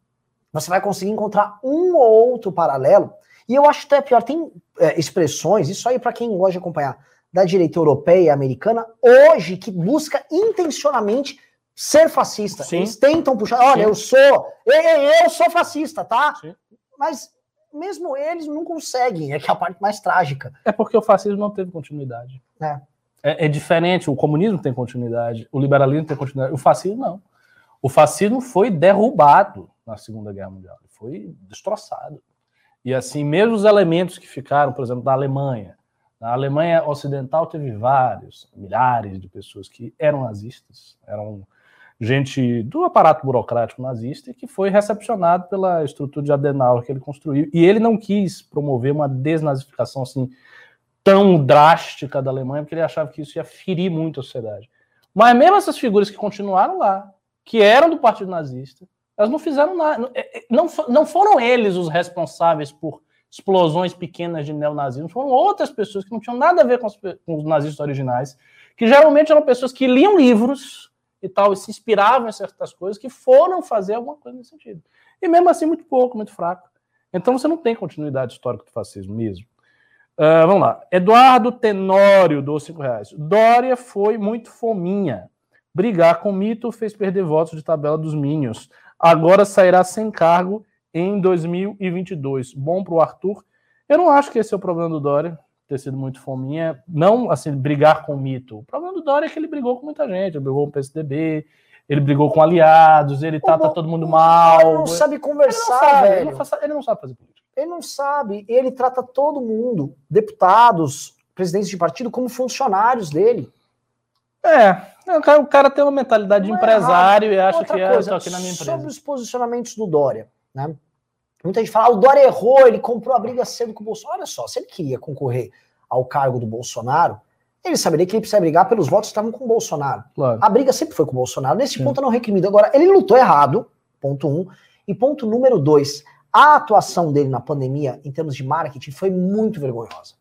você vai conseguir encontrar um ou outro paralelo. E eu acho até pior, tem é, expressões, isso aí para quem gosta de acompanhar, da direita europeia e americana, hoje, que busca intencionalmente ser fascista. Sim. Eles tentam puxar, olha, Sim. eu sou, eu, eu sou fascista, tá? Sim. Mas mesmo eles não conseguem, é que é a parte mais trágica. É porque o fascismo não teve continuidade. É. É, é, diferente, o comunismo tem continuidade, o liberalismo tem continuidade, o fascismo não. O fascismo foi derrubado na Segunda Guerra Mundial, foi destroçado. E assim, mesmo os elementos que ficaram, por exemplo, da Alemanha, na Alemanha Ocidental teve vários, milhares de pessoas que eram nazistas, eram gente do aparato burocrático nazista que foi recepcionado pela estrutura de Adenauer que ele construiu. E ele não quis promover uma desnazificação assim tão drástica da Alemanha, porque ele achava que isso ia ferir muito a sociedade. Mas mesmo essas figuras que continuaram lá, que eram do Partido Nazista, elas não fizeram nada. É, é, não, não foram eles os responsáveis por explosões pequenas de neonazismo, foram outras pessoas que não tinham nada a ver com os, com os nazistas originais, que geralmente eram pessoas que liam livros e tal, e se inspiravam em certas coisas, que foram fazer alguma coisa nesse sentido. E mesmo assim, muito pouco, muito fraco. Então você não tem continuidade histórica do fascismo mesmo. Uh, vamos lá. Eduardo Tenório, dos 5 reais. Dória foi muito fominha. Brigar com mito fez perder votos de tabela dos Minions. Agora sairá sem cargo em 2022. Bom para o Arthur. Eu não acho que esse é o problema do Dória ter sido muito fominha, não assim, brigar com o mito. O problema do Dória é que ele brigou com muita gente, ele brigou com o PSDB, ele brigou com aliados, ele trata todo mundo mal. Ele não sabe conversar, ele não sabe, ele, não ele não sabe fazer política. Ele não sabe, ele trata todo mundo, deputados, presidentes de partido, como funcionários dele. É, o cara, o cara tem uma mentalidade de é empresário e acha Outra que é, coisa, aqui na minha empresa. Sobre os posicionamentos do Dória, né? Muita gente fala, ah, o Dória errou, ele comprou a briga cedo com o Bolsonaro. Olha só, se ele queria concorrer ao cargo do Bolsonaro, ele saberia que ele precisa brigar pelos votos que estavam com o Bolsonaro. Claro. A briga sempre foi com o Bolsonaro. Nesse Sim. ponto eu não recrimino. Agora, ele lutou errado, ponto um. E ponto número dois, a atuação dele na pandemia, em termos de marketing, foi muito vergonhosa.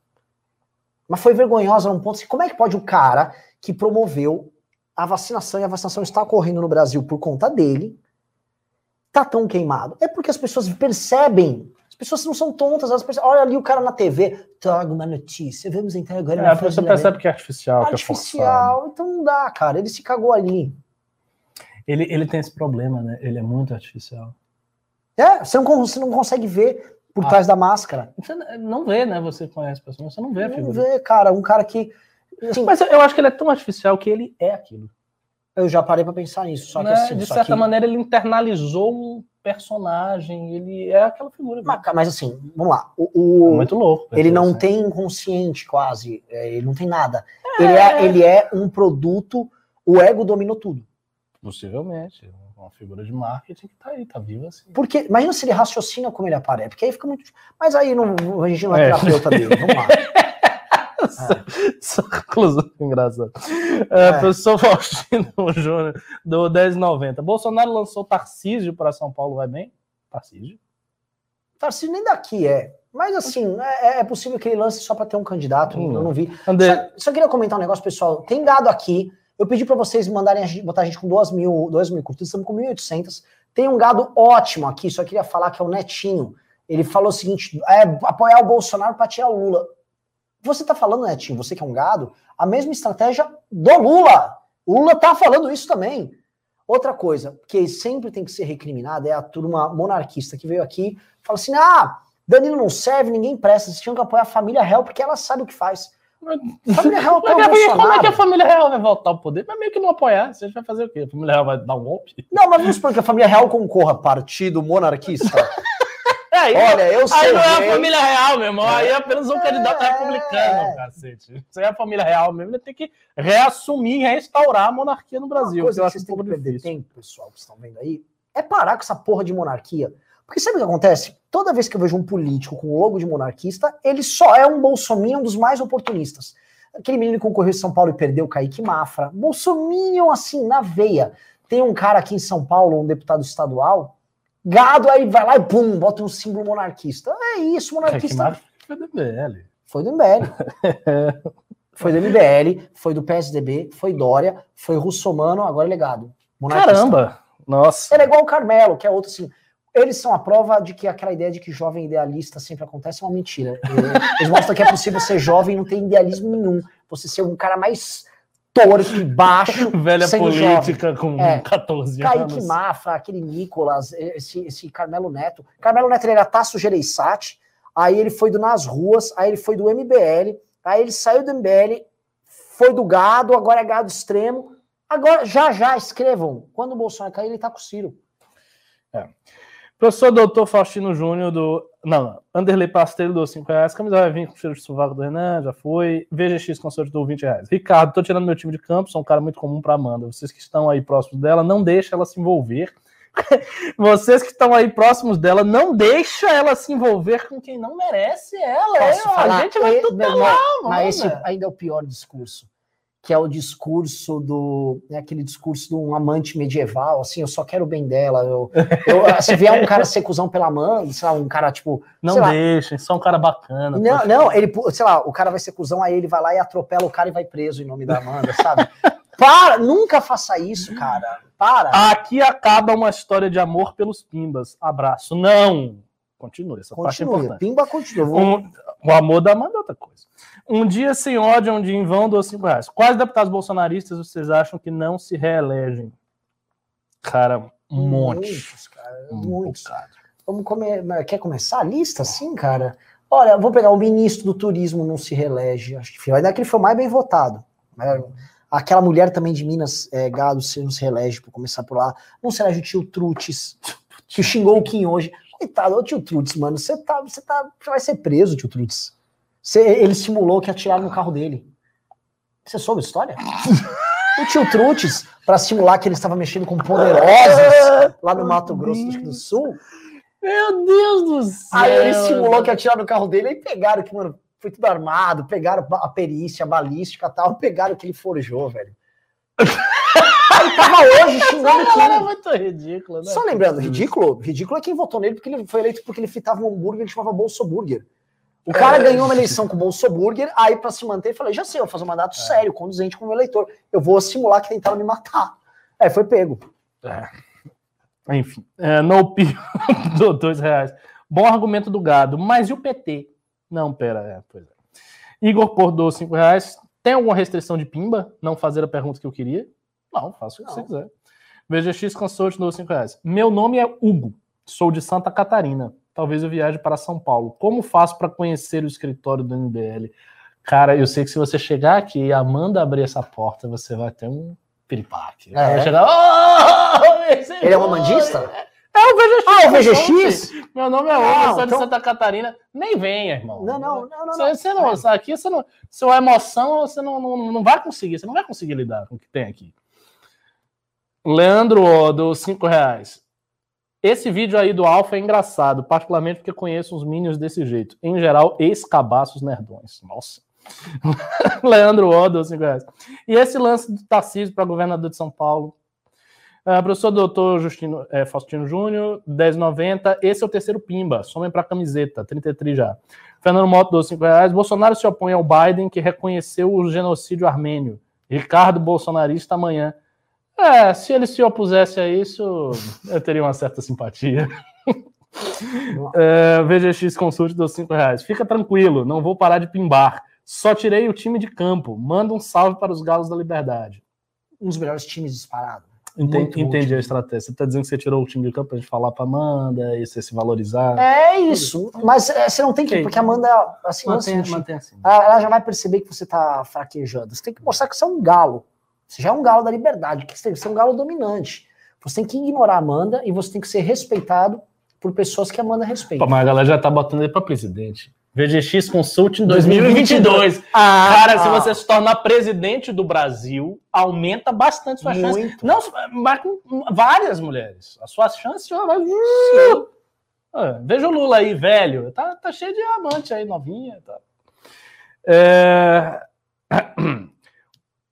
Mas foi vergonhosa num ponto assim, como é que pode o cara que promoveu a vacinação, e a vacinação está ocorrendo no Brasil por conta dele, tá tão queimado? É porque as pessoas percebem. As pessoas não são tontas, elas percebem. Olha ali o cara na TV, traga uma notícia, vamos entrar agora. É, a pessoa percebe que é artificial. Artificial, que é então não dá, cara. Ele se cagou ali. Ele, ele tem esse problema, né? Ele é muito artificial. É, você não, você não consegue ver por ah, trás da máscara. Você não vê, né? Você conhece a pessoa, você não vê a figura. Não vê, cara. Um cara que. Assim, Mas eu acho que ele é tão artificial que ele é aquilo. Eu já parei para pensar nisso. Só que, né? assim, de certa que... maneira, ele internalizou um personagem, ele é aquela figura. Mas, mas assim, vamos lá. O, o é muito louco. Ele não assim. tem inconsciente quase, é, ele não tem nada. É... Ele, é, ele é um produto, o ego dominou tudo. Possivelmente. uma figura de marketing que tá aí, tá viva assim. Porque, imagina se ele raciocina como ele aparece, porque aí fica muito. Mas aí não, a gente não é, é. terapeuta dele, vamos lá. Essa conclusão engraçada. É, é. Professor Faustino Júnior, do 1090. Bolsonaro lançou Tarcísio para São Paulo, vai bem? Tarcísio? Tarcísio nem daqui é. Mas assim, é, é possível que ele lance só para ter um candidato. Hum. Eu não vi. André... Só, só, queria comentar um negócio, pessoal. Tem dado aqui. Eu pedi para vocês mandarem a gente, botar a gente com 2 mil, 2 mil curtidas, estamos com 1.800. Tem um gado ótimo aqui, só queria falar que é o Netinho. Ele falou o seguinte: é, apoiar o Bolsonaro para tirar o Lula. Você está falando, Netinho, você que é um gado, a mesma estratégia do Lula. O Lula está falando isso também. Outra coisa que sempre tem que ser recriminada é a turma monarquista que veio aqui fala assim: ah, Danilo não serve, ninguém presta, vocês tinham que apoiar a família real porque ela sabe o que faz. família real Bolsonaro. Como é que a família real vai voltar ao poder? Mas meio que não apoiar, você vai fazer o quê? A família real vai dar um golpe? Não, mas vamos supor que a família real concorra partido monarquista. Aí, Olha, eu sei. Aí não é a família real, meu irmão. Aí é apenas um é, candidato republicano, é. cacete. Isso aí é a família real mesmo. Ele tem que reassumir, restaurar a monarquia no Brasil. Uma coisa que, vocês têm que perder tempo, pessoal, que estão vendo aí, é parar com essa porra de monarquia. Porque sabe o que acontece? Toda vez que eu vejo um político com logo de monarquista, ele só é um bolsominion dos mais oportunistas. Aquele menino que concorreu em São Paulo e perdeu, Kaique Mafra. Bolsominion, assim, na veia. Tem um cara aqui em São Paulo, um deputado estadual, Gado, aí vai lá e pum, bota um símbolo monarquista. É isso, monarquista. Foi do MBL. Foi do MBL. foi do MBL, foi do PSDB, foi Dória, foi Russomano, agora é legado. Monarquista. Caramba! Nossa. Ele é igual o Carmelo, que é outro assim. Eles são a prova de que aquela ideia de que jovem idealista sempre acontece é uma mentira. Eles mostram que é possível ser jovem e não ter idealismo nenhum. Você ser um cara mais torto, baixo. Velha política jovem. com é, 14 Kaique anos. Kaique Mafra, aquele Nicolas, esse, esse Carmelo Neto. Carmelo Neto ele era Tasso Gereissati, aí ele foi do Nas Ruas, aí ele foi do MBL, aí ele saiu do MBL, foi do gado, agora é gado extremo. Agora, já já, escrevam. Quando o Bolsonaro cair, ele tá com o Ciro. É. Professor Doutor Faustino Júnior do. Não, Anderley Pasteiro do 5 reais. Camisa vai vir com cheiro de sovaco do Renan, já foi. VGX Consórcio do 20 reais. Ricardo, tô tirando meu time de campo, sou um cara muito comum para Amanda. Vocês que estão aí próximos dela, não deixa ela se envolver. Vocês que estão aí próximos dela, não deixa ela se envolver com quem não merece ela. Falar? A gente vai lá, mano. Mas esse ainda é o pior discurso que é o discurso do. É aquele discurso de um amante medieval, assim, eu só quero o bem dela. Eu, eu, se vier um cara ser cuzão pela mãe, sei lá, um cara tipo. Não deixa, só um cara bacana. Não, não, ele, sei lá, o cara vai ser cuzão, aí ele vai lá e atropela o cara e vai preso em nome da Amanda, sabe? Para, nunca faça isso, cara. Para. Aqui acaba uma história de amor pelos pimbas. Abraço. Não! Continue, essa parte é importante. Pimba continua. Um, o amor da Amanda é outra coisa. Um dia sem ódio, um dia em vão, dou cinco reais. Quais deputados bolsonaristas vocês acham que não se reelegem? Cara, um monte. Muitos, cara. Um muitos. Vamos comer. Quer começar a lista assim, cara? Olha, vou pegar o ministro do turismo não se reelege. Acho que ainda que ele foi mais bem votado. Aquela mulher também de Minas, é, Gado, se não se reelege, por começar por lá. Não se elege o tio Trutes, que xingou o Kim hoje. Coitado, ô tio Trutes, mano, você tá, você tá, você vai ser preso, tio Trutes ele simulou que atiraram no carro dele. Você soube a história? o tio Trutes, para simular que ele estava mexendo com poderosos lá no Mato Grosso do Sul. Meu Deus do céu! Aí ele simulou que atiraram no carro dele e pegaram que, mano, foi tudo armado, pegaram a perícia, a balística e tal, pegaram que ele forjou, velho. ele tava hoje xingando o É muito ridículo, né? Só lembrando, ridículo? Ridículo é quem votou nele porque ele foi eleito porque ele fritava um hambúrguer que chamava Bolso Burger. O cara é. ganhou uma eleição com o Bolsoburger, aí para se manter, falei, já sei, eu vou fazer um mandato é. sério, conduzente como eleitor. Eu vou simular que tentaram me matar. É, foi pego. É. Enfim, é, no do dois reais. Bom argumento do gado, mas e o PT? Não, pera, é, pois é. Igor Porto, cinco reais. Tem alguma restrição de pimba? Não fazer a pergunta que eu queria? Não, faço o que você quiser. VGX Consult, do cinco reais. Meu nome é Hugo, sou de Santa Catarina talvez eu viaje para São Paulo. Como faço para conhecer o escritório do MBL? Cara, eu sei que se você chegar aqui e Amanda abrir essa porta, você vai ter um piripaque. É. Chegar, oh, Ele é um amandista? É o VGX. Ah, o VGX? Meu nome é Hugo, sou então... de Santa Catarina. Nem venha, irmão. Não, não, não, não. Você, você não, é. aqui você não. Sua emoção, você não, não, não vai conseguir, você não vai conseguir lidar com o que tem aqui. Leandro Odo, 5 reais. Esse vídeo aí do Alpha é engraçado, particularmente porque conheço uns minions desse jeito. Em geral, ex-cabaços nerdões. Nossa. Leandro 5 reais. E esse lance do Tarcísio para governador de São Paulo, Uh, professor doutor Justino, é, Faustino Júnior, 10,90. Esse é o terceiro Pimba. Somem para camiseta, 33 já. Fernando Moto, 12, reais. Bolsonaro se opõe ao Biden, que reconheceu o genocídio armênio. Ricardo Bolsonarista amanhã. É, se ele se opusesse a isso, eu teria uma certa simpatia. é, VGX Consult dos 5 reais. Fica tranquilo, não vou parar de pimbar. Só tirei o time de campo. Manda um salve para os Galos da Liberdade. Um dos melhores times disparados. Entendi, muito, entendi a estratégia. Você está dizendo que você tirou o time de campo para gente falar para Amanda e você se valorizar. É isso. Mas é, você não tem que. Porque a Amanda, assim, mantém, assim, mantém assim. Ela, ela, já vai perceber que você está fraquejando. Você tem que mostrar que você é um galo. Você já é um galo da liberdade. Que você tem que ser um galo dominante. Você tem que ignorar a Amanda e você tem que ser respeitado por pessoas que a Amanda respeita. Pô, mas a galera já está botando ele para presidente. VGX Consulting 2022. Ah, Cara, ah. se você se tornar presidente do Brasil, aumenta bastante sua Muito. chance. Não, mas com várias mulheres. A sua chance já vai. Ah, veja o Lula aí, velho. Tá, tá cheio de amante aí, novinha. Tá. É...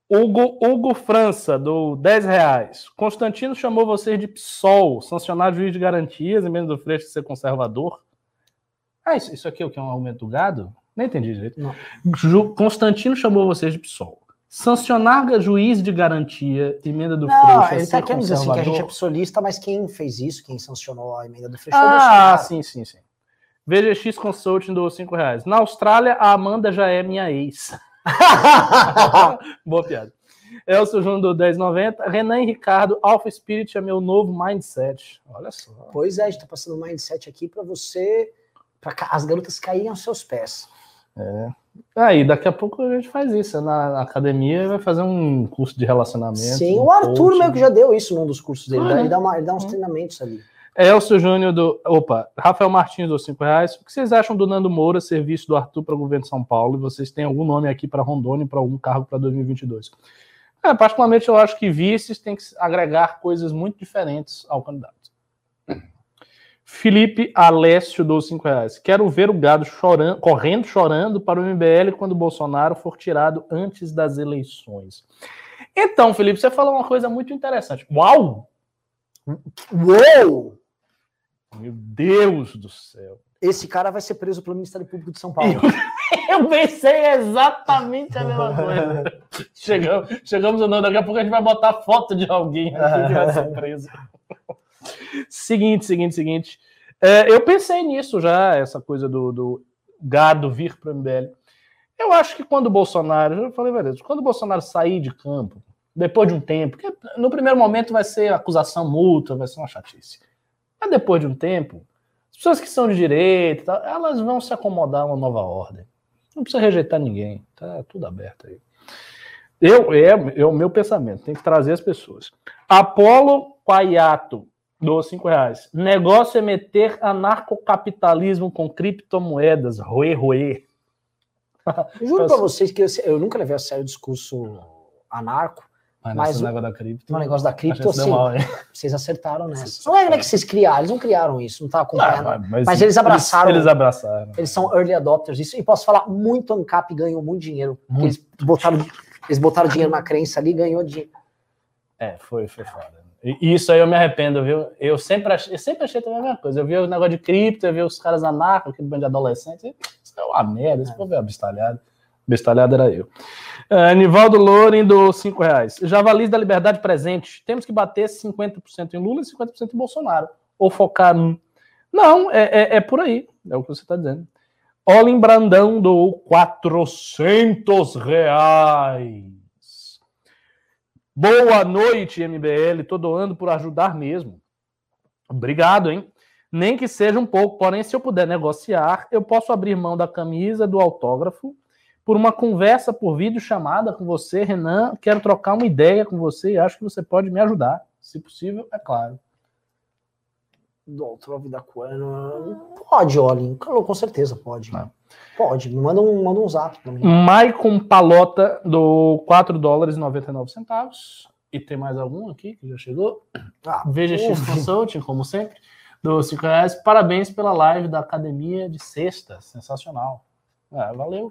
Hugo, Hugo França, do 10 reais. Constantino chamou vocês de PSOL, sancionar juiz de garantias, em menos do Freixo ser conservador. Ah, isso, isso aqui é o que? É um aumento do gado? Nem entendi direito. Ju, Constantino chamou vocês de PSOL. Sancionar juiz de garantia, emenda do não, Freixo. Ele está querendo dizer assim que a gente é psolista, mas quem fez isso, quem sancionou a emenda do Freixo Ah, sim, sim, sim. VGX Consulting do 5 reais. Na Austrália, a Amanda já é minha ex. Boa piada. Elcio Júnior do 1090. Renan e Ricardo, Alpha Spirit é meu novo mindset. Olha só. Pois é, a gente está passando um mindset aqui para você para as garotas caírem aos seus pés. É. Aí, ah, daqui a pouco a gente faz isso. Na, na academia vai fazer um curso de relacionamento. Sim, um o Arthur coaching. meio que já deu isso num dos cursos dele. Ah, ele, dá uma, ele dá uns treinamentos ali. Elcio Júnior do. Opa, Rafael Martins dos 5 reais. O que vocês acham do Nando Moura, serviço do Arthur para o governo de São Paulo? E vocês têm algum nome aqui para Rondônia para algum cargo para 2022? É, particularmente, eu acho que vices têm que agregar coisas muito diferentes ao candidato. Felipe Alessio dos 5 reais. Quero ver o gado chorando, correndo chorando para o MBL quando Bolsonaro for tirado antes das eleições. Então, Felipe, você falou uma coisa muito interessante. Uau! Uou! Meu Deus do céu. Esse cara vai ser preso pelo Ministério Público de São Paulo. Eu, pensei exatamente a mesma coisa. chegamos, chegamos não, daqui a pouco a gente vai botar foto de alguém aqui que vai ser preso. seguinte, seguinte, seguinte. É, eu pensei nisso já, essa coisa do, do gado vir para o MBL. Eu acho que quando o Bolsonaro, eu falei, velho, quando o Bolsonaro sair de campo, depois de um tempo, no primeiro momento vai ser acusação mútua, vai ser uma chatice. Mas depois de um tempo, as pessoas que são de direita, elas vão se acomodar a uma nova ordem. Não precisa rejeitar ninguém, tá tudo aberto aí. Eu, é, é o meu pensamento, tem que trazer as pessoas. Apolo Quaiato, Dou cinco reais. Negócio é meter anarcocapitalismo com criptomoedas. Roê, roê. Juro para vocês que eu, eu, nunca levei a sério o discurso anarco. Mas, mas o negócio da cripto. O negócio da cripto, assim, mal, vocês acertaram nessa. Não é, né, que vocês criaram, eles não criaram isso, não tá acompanhando. Não, mas, mas, eles abraçaram. Eles, eles, abraçaram. Eles são early adopters. Isso, e posso falar, muito ANCAP ganhou muito dinheiro. Muito. Eles botaram, eles botaram dinheiro na crença ali ganhou dinheiro. É, foi, foi foda. E isso aí eu me arrependo, viu? Eu sempre achei, eu sempre achei também a mesma coisa. Eu vi o negócio de cripto, eu vi os caras anarco, aquele bando de adolescente. Isso é uma merda, esse povo é abestalhado. Bestalhado era eu. Uh, Nivaldo Loren do 5 reais. Javalis da Liberdade presente. Temos que bater 50% em Lula e 50% em Bolsonaro. Ou focar num. Não, é, é, é por aí. É o que você está dizendo. Olin Brandão do 400 reais. Boa noite, MBL. Tô doando por ajudar mesmo. Obrigado, hein? Nem que seja um pouco, porém, se eu puder negociar, eu posso abrir mão da camisa, do autógrafo, por uma conversa por vídeo chamada com você, Renan. Quero trocar uma ideia com você e acho que você pode me ajudar. Se possível, é claro. Do autógrafo da Coelho. Pode, Olin. Com certeza pode. É. Pode, me manda um, manda um zap pra mim. Maicon Palota, do 4 dólares e 99 centavos. E tem mais algum aqui que já chegou? Ah, VGX. Consulting, como sempre, do 5 reais. Parabéns pela live da Academia de Sexta. Sensacional. Ah, valeu.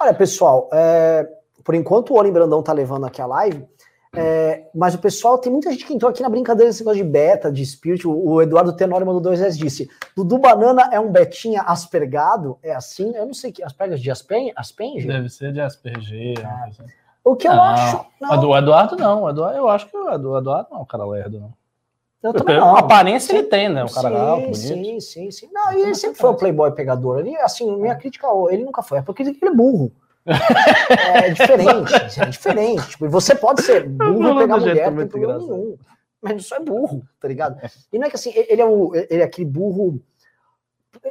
Olha, pessoal, é, por enquanto o Olim Brandão tá levando aqui a live, é, mas o pessoal, tem muita gente que entrou aqui na brincadeira desse negócio de beta, de spirit. O, o Eduardo Tenório mandou 2S disse: Dudu Banana é um betinha aspergado? É assim? Eu não sei que. Aspergas de Aspen, Asperger? Deve ser de Asperger. assim. O que eu Não, acho. A do Eduardo não. O Eduardo, eu acho que o o Eduardo não é um cara lerdo, não. Eu também não. aparência ele tem, né? Um cara sim, alto, bonito. sim, sim, sim. Não, e ele sempre foi um playboy pegador. Ele, assim, minha crítica, ao- ele nunca foi. É porque ele é burro. É diferente, é diferente. Tipo, e você pode ser burro e pegar mulher, não tem problema engraçado. nenhum. Mas isso é burro, tá ligado? E não é que assim, ele é, o, ele é aquele burro.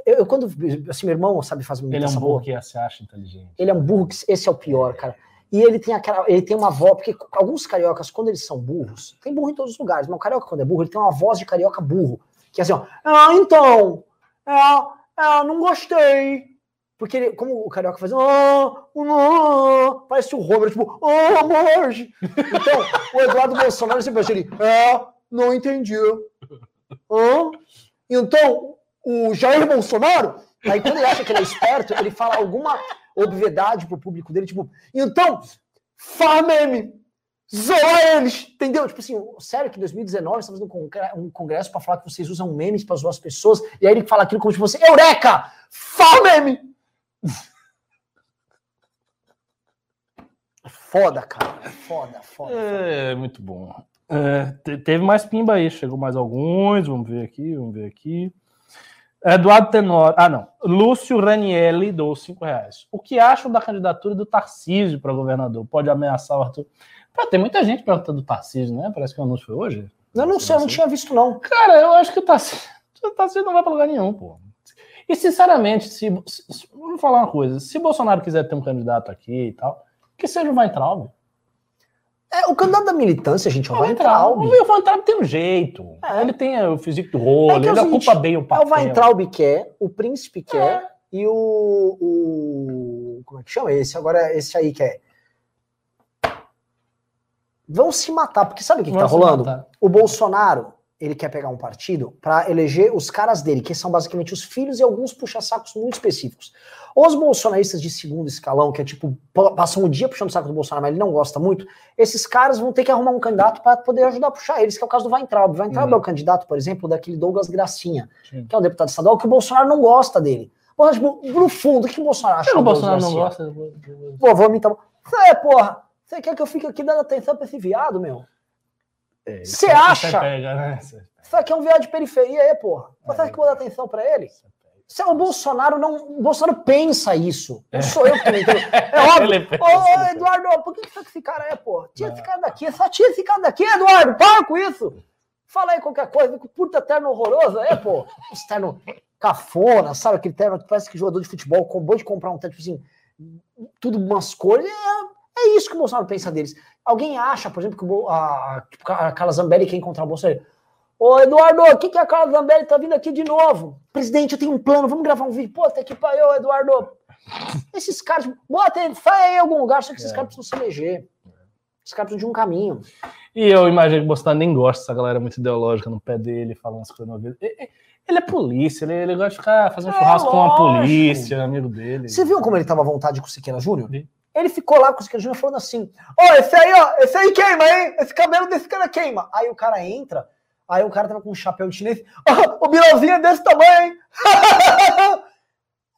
Eu, eu quando. Assim, meu irmão sabe fazer uma Ele é um burro boa. que se acha inteligente. Ele é um burro que esse é o pior, cara. E ele tem aquela, ele tem uma voz, porque alguns cariocas, quando eles são burros, tem burro em todos os lugares, mas o carioca, quando é burro, ele tem uma voz de carioca burro. Que é assim, ó, ah, então, é, é, não gostei. Porque ele, como o carioca faz, ah, ah, parece o Homer, tipo, ah, Marge. Então, o Eduardo Bolsonaro sempre acha ele, é, não entendi. Ah, então, o Jair Bolsonaro, aí quando ele acha que ele é esperto, ele fala alguma obviedade pro público dele, tipo, então, faz meme, zoa eles, entendeu? Tipo assim, sério que em 2019 estamos fazendo um congre- congresso pra falar que vocês usam memes pra zoar as pessoas, e aí ele fala aquilo como se fosse, eureka, faz meme! Foda, cara, foda, foda. É, muito bom. É, te- teve mais pimba aí, chegou mais alguns, vamos ver aqui, vamos ver aqui. Eduardo Tenor, ah não, Lúcio Ranielli dou 5 reais. O que acham da candidatura do Tarcísio para governador? Pode ameaçar o Arthur? Pô, tem muita gente perguntando do Tarcísio, né? Parece que o anúncio foi hoje. Eu não sei, eu não tinha visto não. Cara, eu acho que o Tarcísio, o Tarcísio não vai para lugar nenhum, pô. E sinceramente, se, se, se- vamos falar uma coisa, se Bolsonaro quiser ter um candidato aqui e tal, que seja o Weintraub. É, o candidato da militância, gente, é o O Weintraub. O Weintraub tem um jeito. É. Ele tem o físico do rolo, É que é ele seguinte, ocupa bem o É papel. o Weintraub quer, o Príncipe quer É. e o, o. Como é que chama esse? Agora, esse aí quer. Vão se matar, porque sabe o que, que tá rolando? matar. O Bolsonaro, ele quer pegar um partido para eleger os caras dele, que são basicamente os filhos e alguns puxa-sacos muito específicos. Os bolsonaristas de segundo escalão, que é tipo, pa- passam o dia puxando o saco do Bolsonaro, mas ele não gosta muito, esses caras vão ter que arrumar um candidato para poder ajudar a puxar eles, que é o caso do Weintraub. O Weintraub Uhum. é o candidato, por exemplo, daquele Douglas Gracinha, Sim. que é um deputado estadual, que o Bolsonaro não gosta dele. Pô, tipo, no fundo, o que o Bolsonaro acha o Bolsonaro não gosta? Pô, vou me então. É, porra, você quer que eu fique aqui dando atenção pra esse viado, meu? É, Você isso acha? Você pega, né? Você- Você aqui é um viado de periferia aí, porra. Você É. acha que eu vou dar atenção pra ele? você. Se o Bolsonaro não. O Bolsonaro pensa isso. Não sou eu que tô entendendo. É óbvio. Ô. Eduardo, por que, que você que esse cara é, pô? Tira esse cara daqui. Só tira esse cara daqui, Eduardo. Para com isso. Fala aí qualquer coisa. Que puta terno horroroso é, pô. Esse terno cafona, sabe? Aquele terno que parece que jogador de futebol acabou de comprar um terno, tipo assim, tudo umas cores. É, é isso que o Bolsonaro pensa deles. Alguém acha, por exemplo, que o a, a Carla Zambelli quer encontrar o Bolsonaro? Ô, Eduardo, o que, que a Carla Zambelli tá vindo aqui de novo? Presidente, eu tenho um plano, vamos gravar um vídeo. Pô, tá aqui pra eu, Eduardo. Esses caras, bota ele, aí em algum lugar, só que esses É. caras precisam se eleger. Esses caras precisam de um caminho. E eu imagino que o Bolsonaro nem gosta dessa galera muito ideológica no pé dele, falando as coisas no ouvido. Ele é polícia, ele, ele gosta de ficar fazendo É, churrasco com a lógico. polícia, amigo dele. Você viu como ele tava à vontade com o Siqueira Júnior? Vi. Ele ficou lá com o Siqueira Júnior falando assim: Ó, esse aí, ó, esse aí queima, hein? Esse cabelo desse cara queima. Aí o cara entra, aí o cara tava com um chapéu de chinês. Ó, o Bilauzinho é desse tamanho, hein?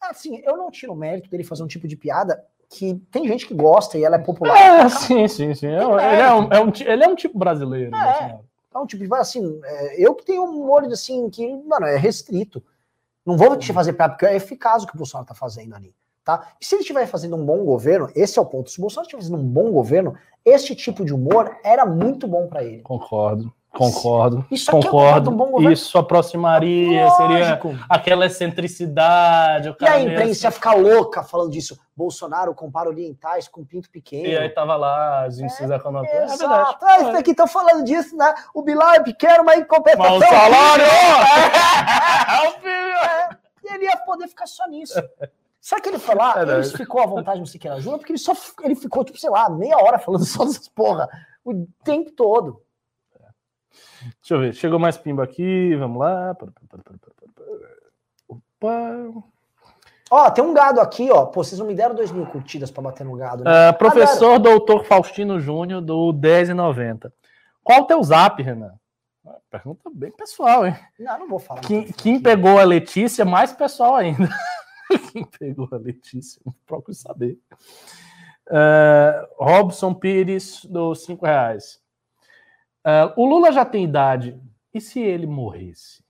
assim, eu não tiro o mérito dele fazer um tipo de piada que tem gente que gosta e ela é popular. É, sim, sim, sim. É, ele, é um, é um ele é um tipo brasileiro. É. Bolsonaro. É um tipo de assim, é, eu que tenho um olho assim, que, mano, é restrito. Não vou te fazer piada, porque é eficaz o que o Bolsonaro tá fazendo ali. Tá? E se ele estiver fazendo um bom governo, esse é o ponto. Se o Bolsonaro estiver fazendo um bom governo, este tipo de humor era muito bom para ele. Concordo, concordo. Isso aqui é concordo. um bom governo. Isso aproximaria, seria Lógico. aquela excentricidade. E a imprensa ia assim. ficar louca falando disso. Bolsonaro compara orientais com pinto pequeno. E aí tava lá, os índices econômicos. É verdade. Ah, isso aqui estão falando disso, né? O Bilal é pequeno, mas em compensação. Mas o salário! É, e ele ia poder ficar só nisso. Só que ele foi lá, É, ele ficou à vontade no Siqueira Júnior, porque ele só ele ficou, tipo, sei lá, meia hora falando só dessas porra o tempo todo. Deixa eu ver. Chegou mais pimba aqui. Vamos lá. Opa. Ó, tem um gado aqui, ó. Pô, vocês não me deram dois mil curtidas pra bater no gado, né? Ah, professor doutor Faustino Júnior, do 10,90. Qual o teu zap, Renan? Ah, Pergunta bem pessoal, hein? Não, não vou falar. Quem, quem pegou a Letícia, mais pessoal ainda. quem pegou a Letícia, procuro saber. Ah, Robson Pires, dos 5 reais. Ah, o Lula já tem idade. E se ele morresse?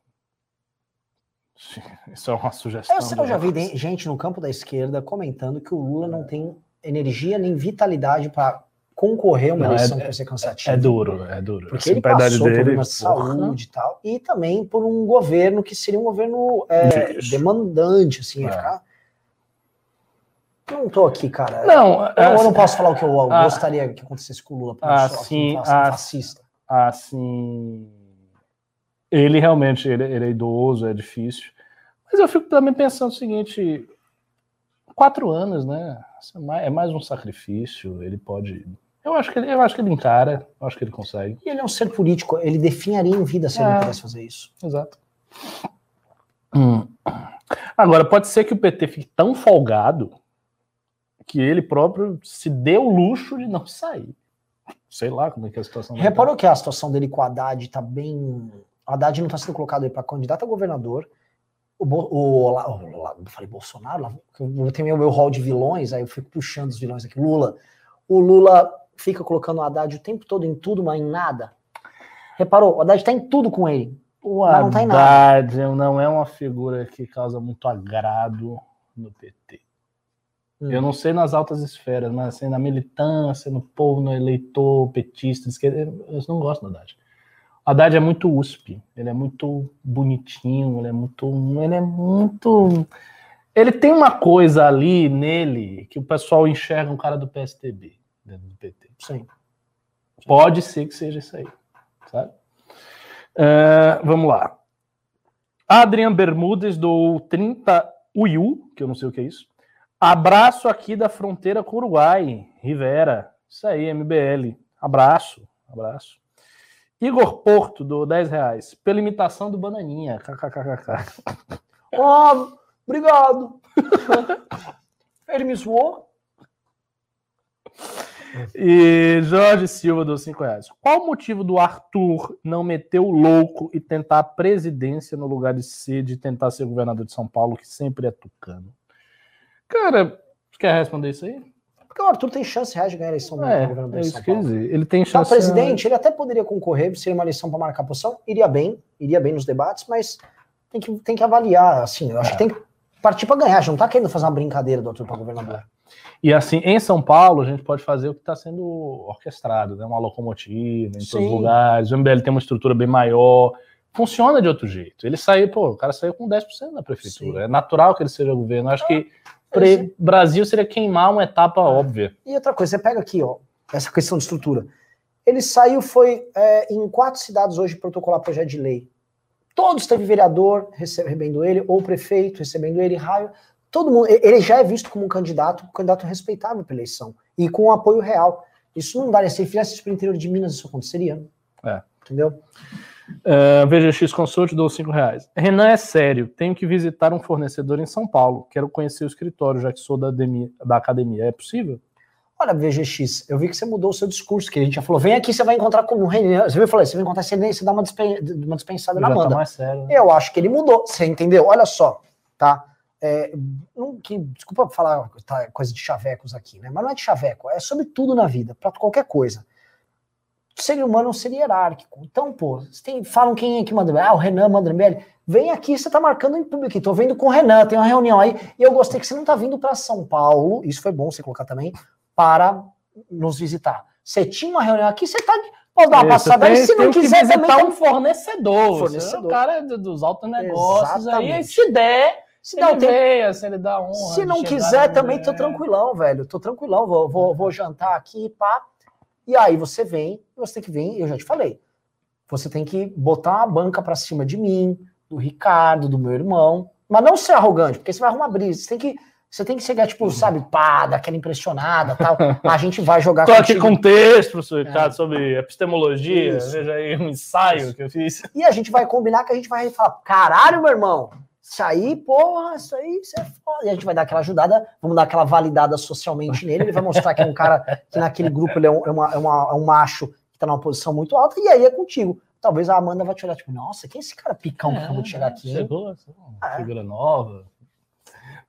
Isso é uma sugestão. Eu, eu já vi de- gente no campo da esquerda comentando que o Lula não tem energia nem vitalidade para concorrer a uma Não, é- eleição que vai ser cansativa. É duro, é duro. Porque ele passou por problemas de saúde e tal, e também por um governo que seria um governo é, demandante, assim, É. ficar... Não tô aqui, cara. Não, eu, eu assim, não posso falar o que eu ah, gostaria que acontecesse com o Lula, eu ah, aqui sim, um fa- ah, fascista. assim. Ele realmente ele, ele é idoso, é difícil. Mas eu fico também pensando o seguinte: quatro anos, né? É mais, é mais um sacrifício. Ele pode. Eu acho que ele, eu acho que ele encara, eu acho que ele consegue. E ele é um ser político, ele definharia em vida se ele É. pudesse fazer isso. Exato. Hum. Agora, pode ser que o PT fique tão folgado que ele próprio se dê o luxo de não sair. Sei lá como é que é a situação. dele. Reparou que a situação dele com o Haddad tá bem. O Haddad não está sendo colocado aí para candidato a governador. O, Bo- o, eu falei Bolsonaro, lá- eu tenho meu hall de vilões, aí eu fico puxando os vilões aqui. Lula. O Lula fica colocando o Haddad o tempo todo em tudo, mas em nada. Reparou? O Haddad tá em tudo com ele. O Mas não tá em nada. Haddad não é uma figura que causa muito agrado no PT. Eu não sei nas altas esferas, mas assim, na militância, no povo, no eleitor petista, esquerda, eu não gosto do Haddad. O Haddad é muito USP, ele é muito bonitinho, ele é muito. Ele é muito. Ele tem uma coisa ali nele que o pessoal enxerga um cara do PSTB dentro do PT. Sim. Pode ser que seja isso aí, sabe? É, vamos lá. Adrian Bermudes do 30 UIU, que eu não sei o que é isso. Abraço aqui da fronteira com o Uruguai, Rivera. Isso aí, MBL. Abraço, abraço. Igor Porto, do 10 reais. Pela imitação do Bananinha. KKKKK. Ó, obrigado. ele me zoou. E Jorge Silva, do 5 reais. Qual o motivo do Arthur não meter o louco e tentar a presidência no lugar de ser, de tentar ser governador de São Paulo, que sempre é tucano? Cara, você quer responder isso aí? Porque o Arthur tem chance real de ganhar a eleição do É, governador é de isso São que Paulo. dizer. Ele tem Para chance. presidente, ele até poderia concorrer, seria uma eleição para marcar posição, iria bem, iria bem nos debates, mas tem que, tem que avaliar, assim, eu acho que tem que partir para ganhar, a gente não tá querendo fazer uma brincadeira do Arthur para governador. E assim, em São Paulo, a gente pode fazer o que está sendo orquestrado, né? Uma locomotiva em todos Sim. os lugares. O MBL tem uma estrutura bem maior. Funciona de outro jeito. Ele saiu, pô, o cara saiu com 10% da prefeitura. Sim. É natural que ele seja governo. Eu acho que é pre- Brasil seria queimar uma etapa óbvia. E outra coisa, você pega aqui, ó, essa questão de estrutura. Ele saiu, foi é, em quatro cidades hoje protocolar projeto de lei. Todos teve vereador recebendo ele, ou prefeito recebendo ele, raio. Todo mundo, ele já é visto como um candidato, um candidato respeitável para eleição e com um apoio real. Isso não daria. Se ele fizesse isso para o interior de Minas, isso aconteceria. É. Entendeu? Uh, VGX Consult dou 5 reais. Renan é sério, tenho que visitar um fornecedor em São Paulo. Quero conhecer o escritório, já que sou da, da academia. É possível? Olha, VGX, eu vi que você mudou o seu discurso, que a gente já falou, vem aqui, você vai encontrar com o Renan. Você falei, você vai encontrar, você você dá uma, dispen- uma dispensada na já tá mais sério. né? Eu acho que ele mudou, você entendeu? Olha só, tá? É, não, que, desculpa falar tá, coisa de chavecos aqui, né? Mas não é de chaveco, é sobre tudo na vida, para qualquer coisa. O ser humano é um ser hierárquico. Então, pô, vocês tem, falam quem é que manda. Ah, o Renan manda MBL. Vem aqui, você tá marcando em público. Tô vendo com o Renan, tem uma reunião aí. E eu gostei que você não tá vindo para São Paulo, isso foi bom você colocar também, para nos visitar. Você tinha uma reunião aqui, você tá. Pode dar uma Isso, passada aí, se não quiser também. tá- um fornecedor. Fornecedor. Você é o cara do- dos altos negócios aí. Exatamente. aí. Se der, Se ele tem, veio, se ele dá honra. Se não quiser, também tô tranquilão, velho. Tô tranquilão, vou, vou, vou jantar aqui, pá. E aí você vem, você tem que vir, eu já te falei. Você tem que botar uma banca pra cima de mim, do Ricardo, do meu irmão. Mas não ser arrogante, porque você vai arrumar brisa. Você tem que Você tem que chegar, tipo, sabe, pá, daquela impressionada tal. A gente vai jogar Tô aqui com texto, professor Ricardo, é. sobre epistemologia. Isso. Veja aí um ensaio que eu fiz. E a gente vai combinar que a gente vai falar: caralho, meu irmão, isso aí, porra, isso aí, isso é foda. E a gente vai dar aquela ajudada, vamos dar aquela validada socialmente nele. Ele vai mostrar que é um cara que naquele grupo ele é um, é uma, é uma, é um macho que tá numa posição muito alta, e aí é contigo. Talvez a Amanda vai te olhar, tipo, nossa, quem é esse cara picão que acabou de chegar aqui? Chegou, é. figura nova.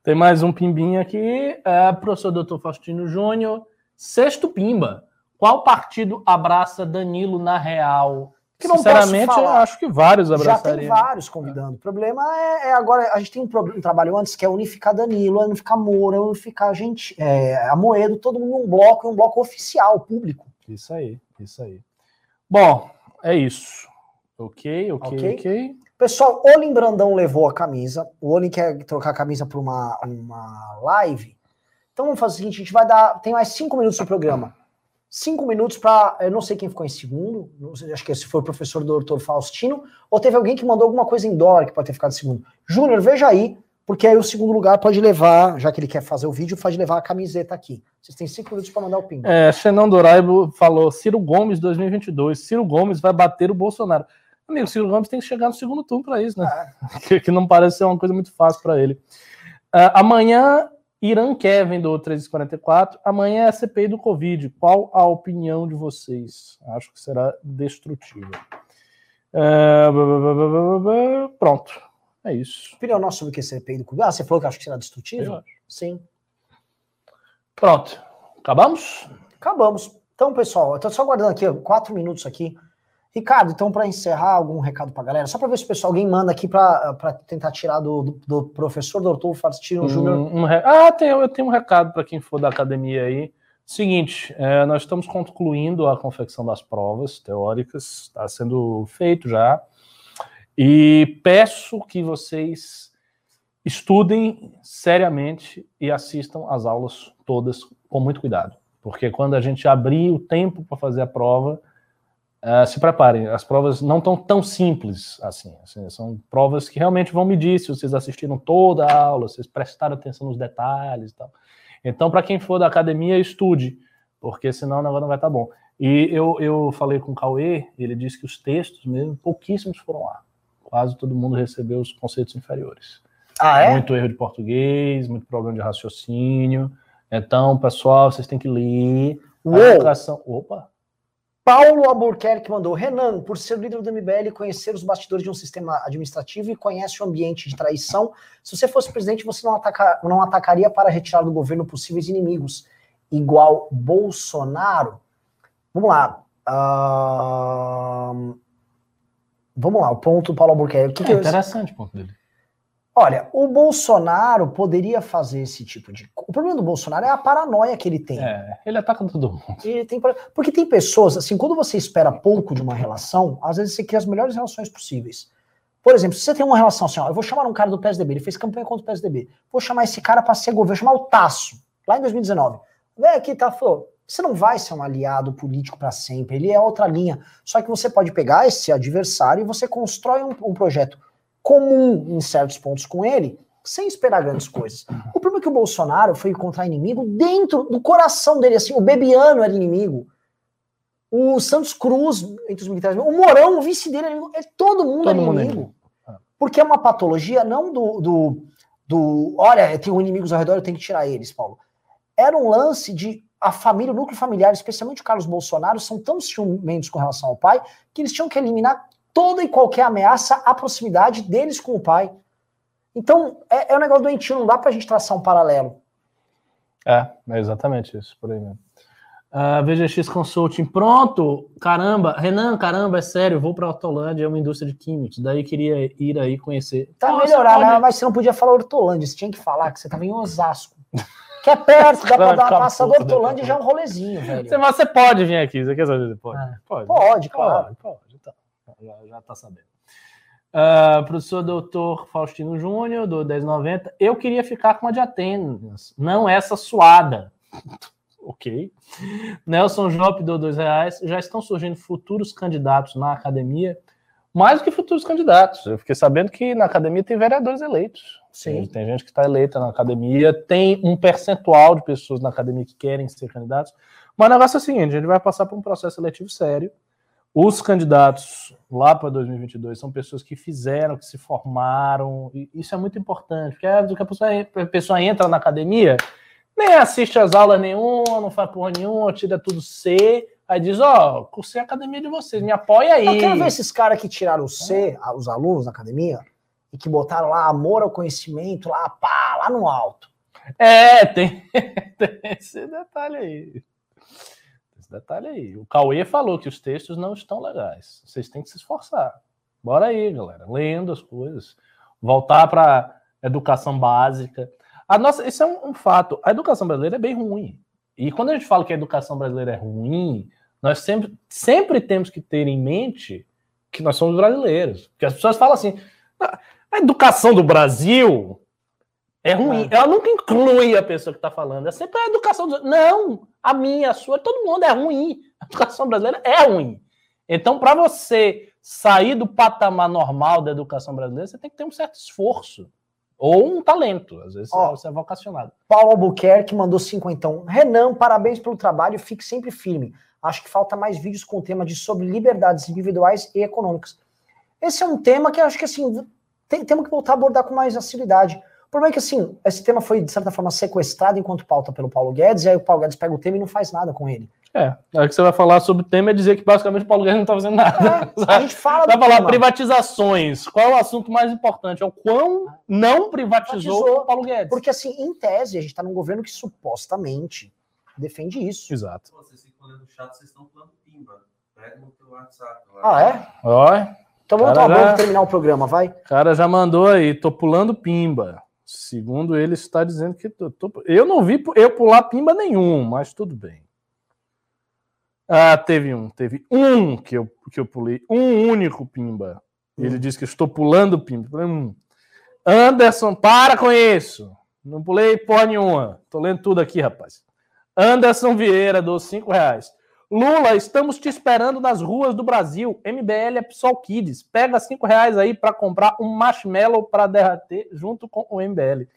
Tem mais um pimbinha aqui. É, professor Dr. Faustino Júnior. Sexto pimba. Qual partido abraça Danilo na real? Que Sinceramente, eu acho que vários abraçariam. Já tem vários convidando. O problema é, é, agora, a gente tem um, problema, um, trabalho antes que é unificar Danilo, unificar Moura, unificar a gente, é, a Moedo, todo mundo num bloco, um bloco oficial, público. Isso aí, isso aí. Bom, é isso. Ok, ok, ok. okay. Pessoal, o Olim Brandão levou a camisa. O Olim quer trocar a camisa para uma, uma live. Então vamos fazer o seguinte: a gente vai dar. Tem mais cinco minutos do programa. Cinco minutos para. Eu não sei quem ficou em segundo. Sei, acho que esse foi o professor doutor Faustino. Ou teve alguém que mandou alguma coisa em dólar que pode ter ficado em segundo. Júnior, veja aí, porque aí o segundo lugar pode levar, já que ele quer fazer o vídeo, pode levar a camiseta aqui. Vocês têm cinco minutos para mandar o ping. É, Xenon Doraibo falou: Ciro Gomes 2022. Ciro Gomes vai bater o Bolsonaro. Amigo, Ciro Gomes tem que chegar no segundo turno para isso, né? É. Que, que, não parece ser uma coisa muito fácil para ele. Uh, amanhã, Irã Kevin do 344. Amanhã é a CPI do Covid. Qual a opinião de vocês? Acho que será destrutiva. Uh, pronto. É isso. Opinião nossa sobre o que é CPI do Covid? Ah, você falou que acho que será destrutiva? Sim. Pronto. Acabamos? Acabamos. Então, pessoal, eu tô só guardando aqui, quatro minutos aqui. Ricardo, então, para encerrar, algum recado para a galera? Só para ver se o pessoal, alguém manda aqui para tentar tirar do, do, do professor doutor Faustino um, Júnior. Um, ah, tem, eu tenho um recado para quem for da academia aí. Seguinte, é, nós estamos concluindo a confecção das provas teóricas, está sendo feito já. E peço que vocês estudem seriamente e assistam às aulas todas com muito cuidado. Porque quando a gente abrir o tempo para fazer a prova, Uh, se preparem, as provas não estão tão simples assim, assim, São provas que realmente vão medir se vocês assistiram toda a aula, vocês prestaram atenção nos detalhes e tal. Então, para quem for da academia, estude, porque senão o negócio não vai estar tá bom. E eu, eu falei com o Cauê, ele disse que os textos mesmo, pouquíssimos foram lá. Quase todo mundo recebeu os conceitos inferiores. Ah, é? Muito erro de português, muito problema de raciocínio. Então, pessoal, vocês têm que ler. Uou. A educação. Opa! Paulo Albuquerque mandou: Renan, por ser líder do MBL, conhecer os bastidores de um sistema administrativo e conhece o ambiente de traição, se você fosse presidente, você não, ataca, não atacaria para retirar do governo possíveis inimigos, igual Bolsonaro? Vamos lá. Uh... Vamos lá, o ponto do Paulo Albuquerque. Que é que interessante eu... o ponto dele. Olha, o Bolsonaro poderia fazer esse tipo de. O problema do Bolsonaro é a paranoia que ele tem. É, ele ataca todo mundo. Ele tem... Porque tem pessoas, assim, quando você espera pouco de uma relação, às vezes você cria as melhores relações possíveis. Por exemplo, se você tem uma relação assim, ó, eu vou chamar um cara do PSDB, ele fez campanha contra o PSDB, vou chamar esse cara para ser governo, vou chamar o Tasso, lá em 2019. Vem aqui, tá, falou, você não vai ser um aliado político para sempre, ele é outra linha. Só que você pode pegar esse adversário e você constrói um, um projeto comum em certos pontos com ele, sem esperar grandes coisas. O problema é que o Bolsonaro foi encontrar inimigo dentro do coração dele, assim, o Bebiano era inimigo, o Santos Cruz, entre os militares, o Morão, o vice dele, é todo mundo todo é inimigo. É Porque é uma patologia não do, do, do olha, tem inimigos ao redor, eu tenho que tirar eles, Paulo. Era um lance de a família, o núcleo familiar, especialmente o Carlos Bolsonaro, são tão ciumentos com relação ao pai que eles tinham que eliminar toda e qualquer ameaça à proximidade deles com o pai. Então, é, é um negócio doentio, não dá pra gente traçar um paralelo. É, é exatamente isso, por aí mesmo. Uh, ah, VGX Consulting, pronto, caramba, Renan, caramba, é sério, vou para Hortolândia, é uma indústria de químicos, daí queria ir aí conhecer. Tá melhorar, pode... né? mas você não podia falar Hortolândia, você tinha que falar que você tava em Osasco. Que é perto, dá pra dar uma passada Hortolândia e já é um rolezinho, velho. Você, você pode vir aqui, você quer saber? Pode, é. pode, pode, claro. Pode, pode já, está sabendo. Uh, professor doutor Faustino Júnior, do 1090. Eu queria ficar com a de Atenas, não essa suada. ok. Nelson Job, do dois reais. Já estão surgindo futuros candidatos na academia. mais do que futuros candidatos. Eu fiquei sabendo que na academia tem vereadores eleitos. Sim. Tem gente que está eleita na academia, tem um percentual de pessoas na academia que querem ser candidatos. Mas o negócio é o seguinte: a gente vai passar por um processo seletivo sério. Os candidatos lá para 2022 são pessoas que fizeram, que se formaram, e isso é muito importante, porque a pessoa, a pessoa entra na academia, nem assiste as aulas nenhuma, não faz porra nenhuma, tira tudo C, aí diz, ó, oh, cursei a academia de vocês, me apoia aí. Eu quero ver esses caras que tiraram o C, os alunos da academia, e que botaram lá amor ao conhecimento, lá, pá, lá no alto. É, tem, tem esse detalhe aí detalhe aí. O Cauê falou que os textos não estão legais. Vocês têm que se esforçar. Bora aí, galera. Lendo as coisas. Voltar para educação básica. A nossa, isso é um, um, fato. A educação brasileira é bem ruim. E quando a gente fala que a educação brasileira é ruim, nós sempre, sempre temos que ter em mente que nós somos brasileiros. Porque as pessoas falam assim: ah, a educação do Brasil é ruim. É. Ela nunca inclui a pessoa que está falando. É sempre a educação. Do... Não, a minha, a sua, todo mundo é ruim. A educação brasileira é ruim. Então, para você sair do patamar normal da educação brasileira, você tem que ter um certo esforço. Ou um talento. Às vezes Ó, você é vocacionado. Paulo Albuquerque mandou cinquentão. Renan, parabéns pelo trabalho. Fique sempre firme. Acho que falta mais vídeos com o tema de sobre liberdades individuais e econômicas. Esse é um tema que eu acho que assim tem, temos que voltar a abordar com mais facilidade problema é que, assim, esse tema foi, de certa forma, sequestrado enquanto pauta pelo Paulo Guedes, e aí o Paulo Guedes pega o tema e não faz nada com ele. É, aí que você vai falar sobre o tema é dizer que basicamente o Paulo Guedes não está fazendo nada. É, a gente fala Vai falar tema. privatizações. Qual é o assunto mais importante? É o quão não privatizou, privatizou o Paulo Guedes. Porque, assim, em tese, a gente está num governo que supostamente defende isso. Exato. Vocês ficam no chat, vocês estão falando pimba. Pega no teu WhatsApp. Lá. Ah, é? Olha. Então vamos tomar já... terminar o programa, vai? O cara já mandou aí, tô pulando pimba. Segundo ele, está dizendo que. Tô, tô, eu não vi eu pular pimba nenhum, mas tudo bem. Ah, teve um, teve um que eu, que eu pulei, um único pimba. Ele hum. disse que estou pulando pimba. Hum. Anderson, para com isso. Não pulei porra nenhuma. Tô lendo tudo aqui, rapaz. Anderson Vieira, dos cinco reais. Lula, estamos te esperando nas ruas do Brasil. MBL é Psol Kids. Pega cinco reais aí para comprar um marshmallow para derreter junto com o MBL.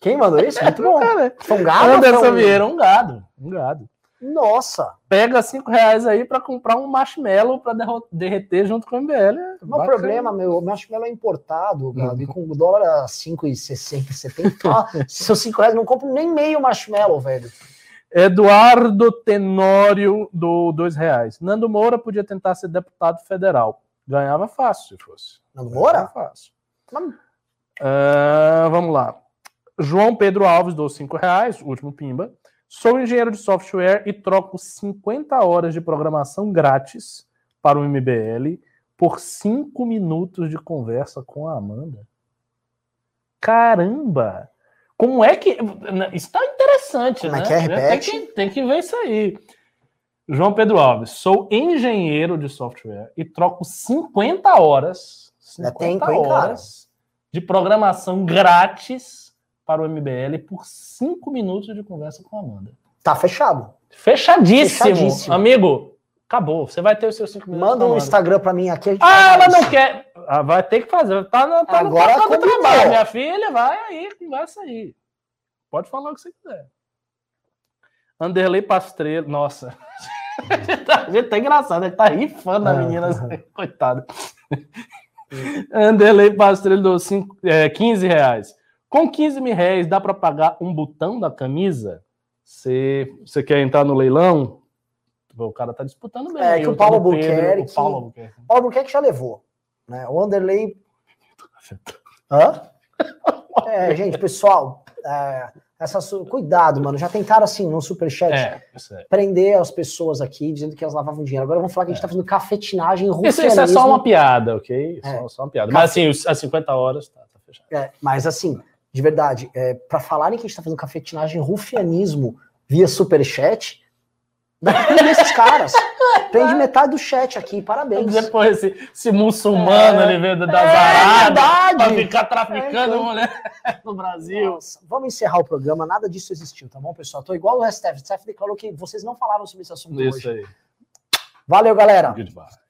Quem mandou isso? Muito bom. É, Foi um gado? Anderson Vieira, um gado. Um gado. Nossa! Pega cinco reais aí para comprar um marshmallow para derreter junto com o MBL. É o problema, meu, o marshmallow é importado, Gabi, com o dólar a 5,60, 70. Seus cinco reais não compro nem meio marshmallow, velho. Eduardo Tenório do dois reais. Nando Moura podia tentar ser deputado federal. Ganhava fácil se fosse. Nando Moura? Ganhava fácil. Uh, vamos lá. João Pedro Alves do cinco reais, último pimba. Sou engenheiro de software e troco 50 horas de programação grátis para o MBL por cinco minutos de conversa com a Amanda. Caramba! Como é que. Está interessante, Como é né? que é? Repete. Tem que, tem que ver isso aí. João Pedro Alves, sou engenheiro de software e troco 50 horas, 50 tempo, horas hein, de programação grátis para o MBL por 5 minutos de conversa com a Amanda. Tá fechado. Fechadíssimo. Fechadíssimo. Amigo, acabou. Você vai ter os seus 5 minutos. Manda um Instagram para mim aqui. Ah, ela não quer. Ah, vai ter que fazer. Tá, no, tá Agora no trabalho, minha filha. Vai aí, conversa aí. Pode falar o que você quiser. Anderley Pastrello. Nossa. a gente tá engraçado, ele tá rifando a é. menina. Assim, coitado. Anderley Pastrello deu é, 15 reais. Com 15 mil reais, dá para pagar um botão da camisa? Você, você quer entrar no leilão? O cara tá disputando bem. É que o Paulo Buquerque. O Paulo Albuquerque já levou. Né? O Anderley. Hã? É, gente, pessoal, é, essa, cuidado, mano. Já tentaram, assim, no superchat, é, é. prender as pessoas aqui, dizendo que elas lavavam dinheiro. Agora vamos falar que a gente é. tá fazendo cafetinagem russa. Isso, isso, é só uma piada, ok? É. Só, só, uma piada. Mas, assim, as 50 horas tá, tá fechado. É, mas, assim, de verdade, é, para falarem que a gente tá fazendo cafetinagem rufianismo via superchat, Prende esses caras. Prende metade do chat aqui, parabéns. Depois esse, esse muçulmano é, ali veio das é, Arábias pra ficar traficando é, mulher no Brasil. Nossa, vamos encerrar o programa, nada disso existiu, tá bom, pessoal? Tô igual o STF. O STF declarou que vocês não falaram sobre esse assunto Isso hoje. aí. Valeu, galera. Goodbye.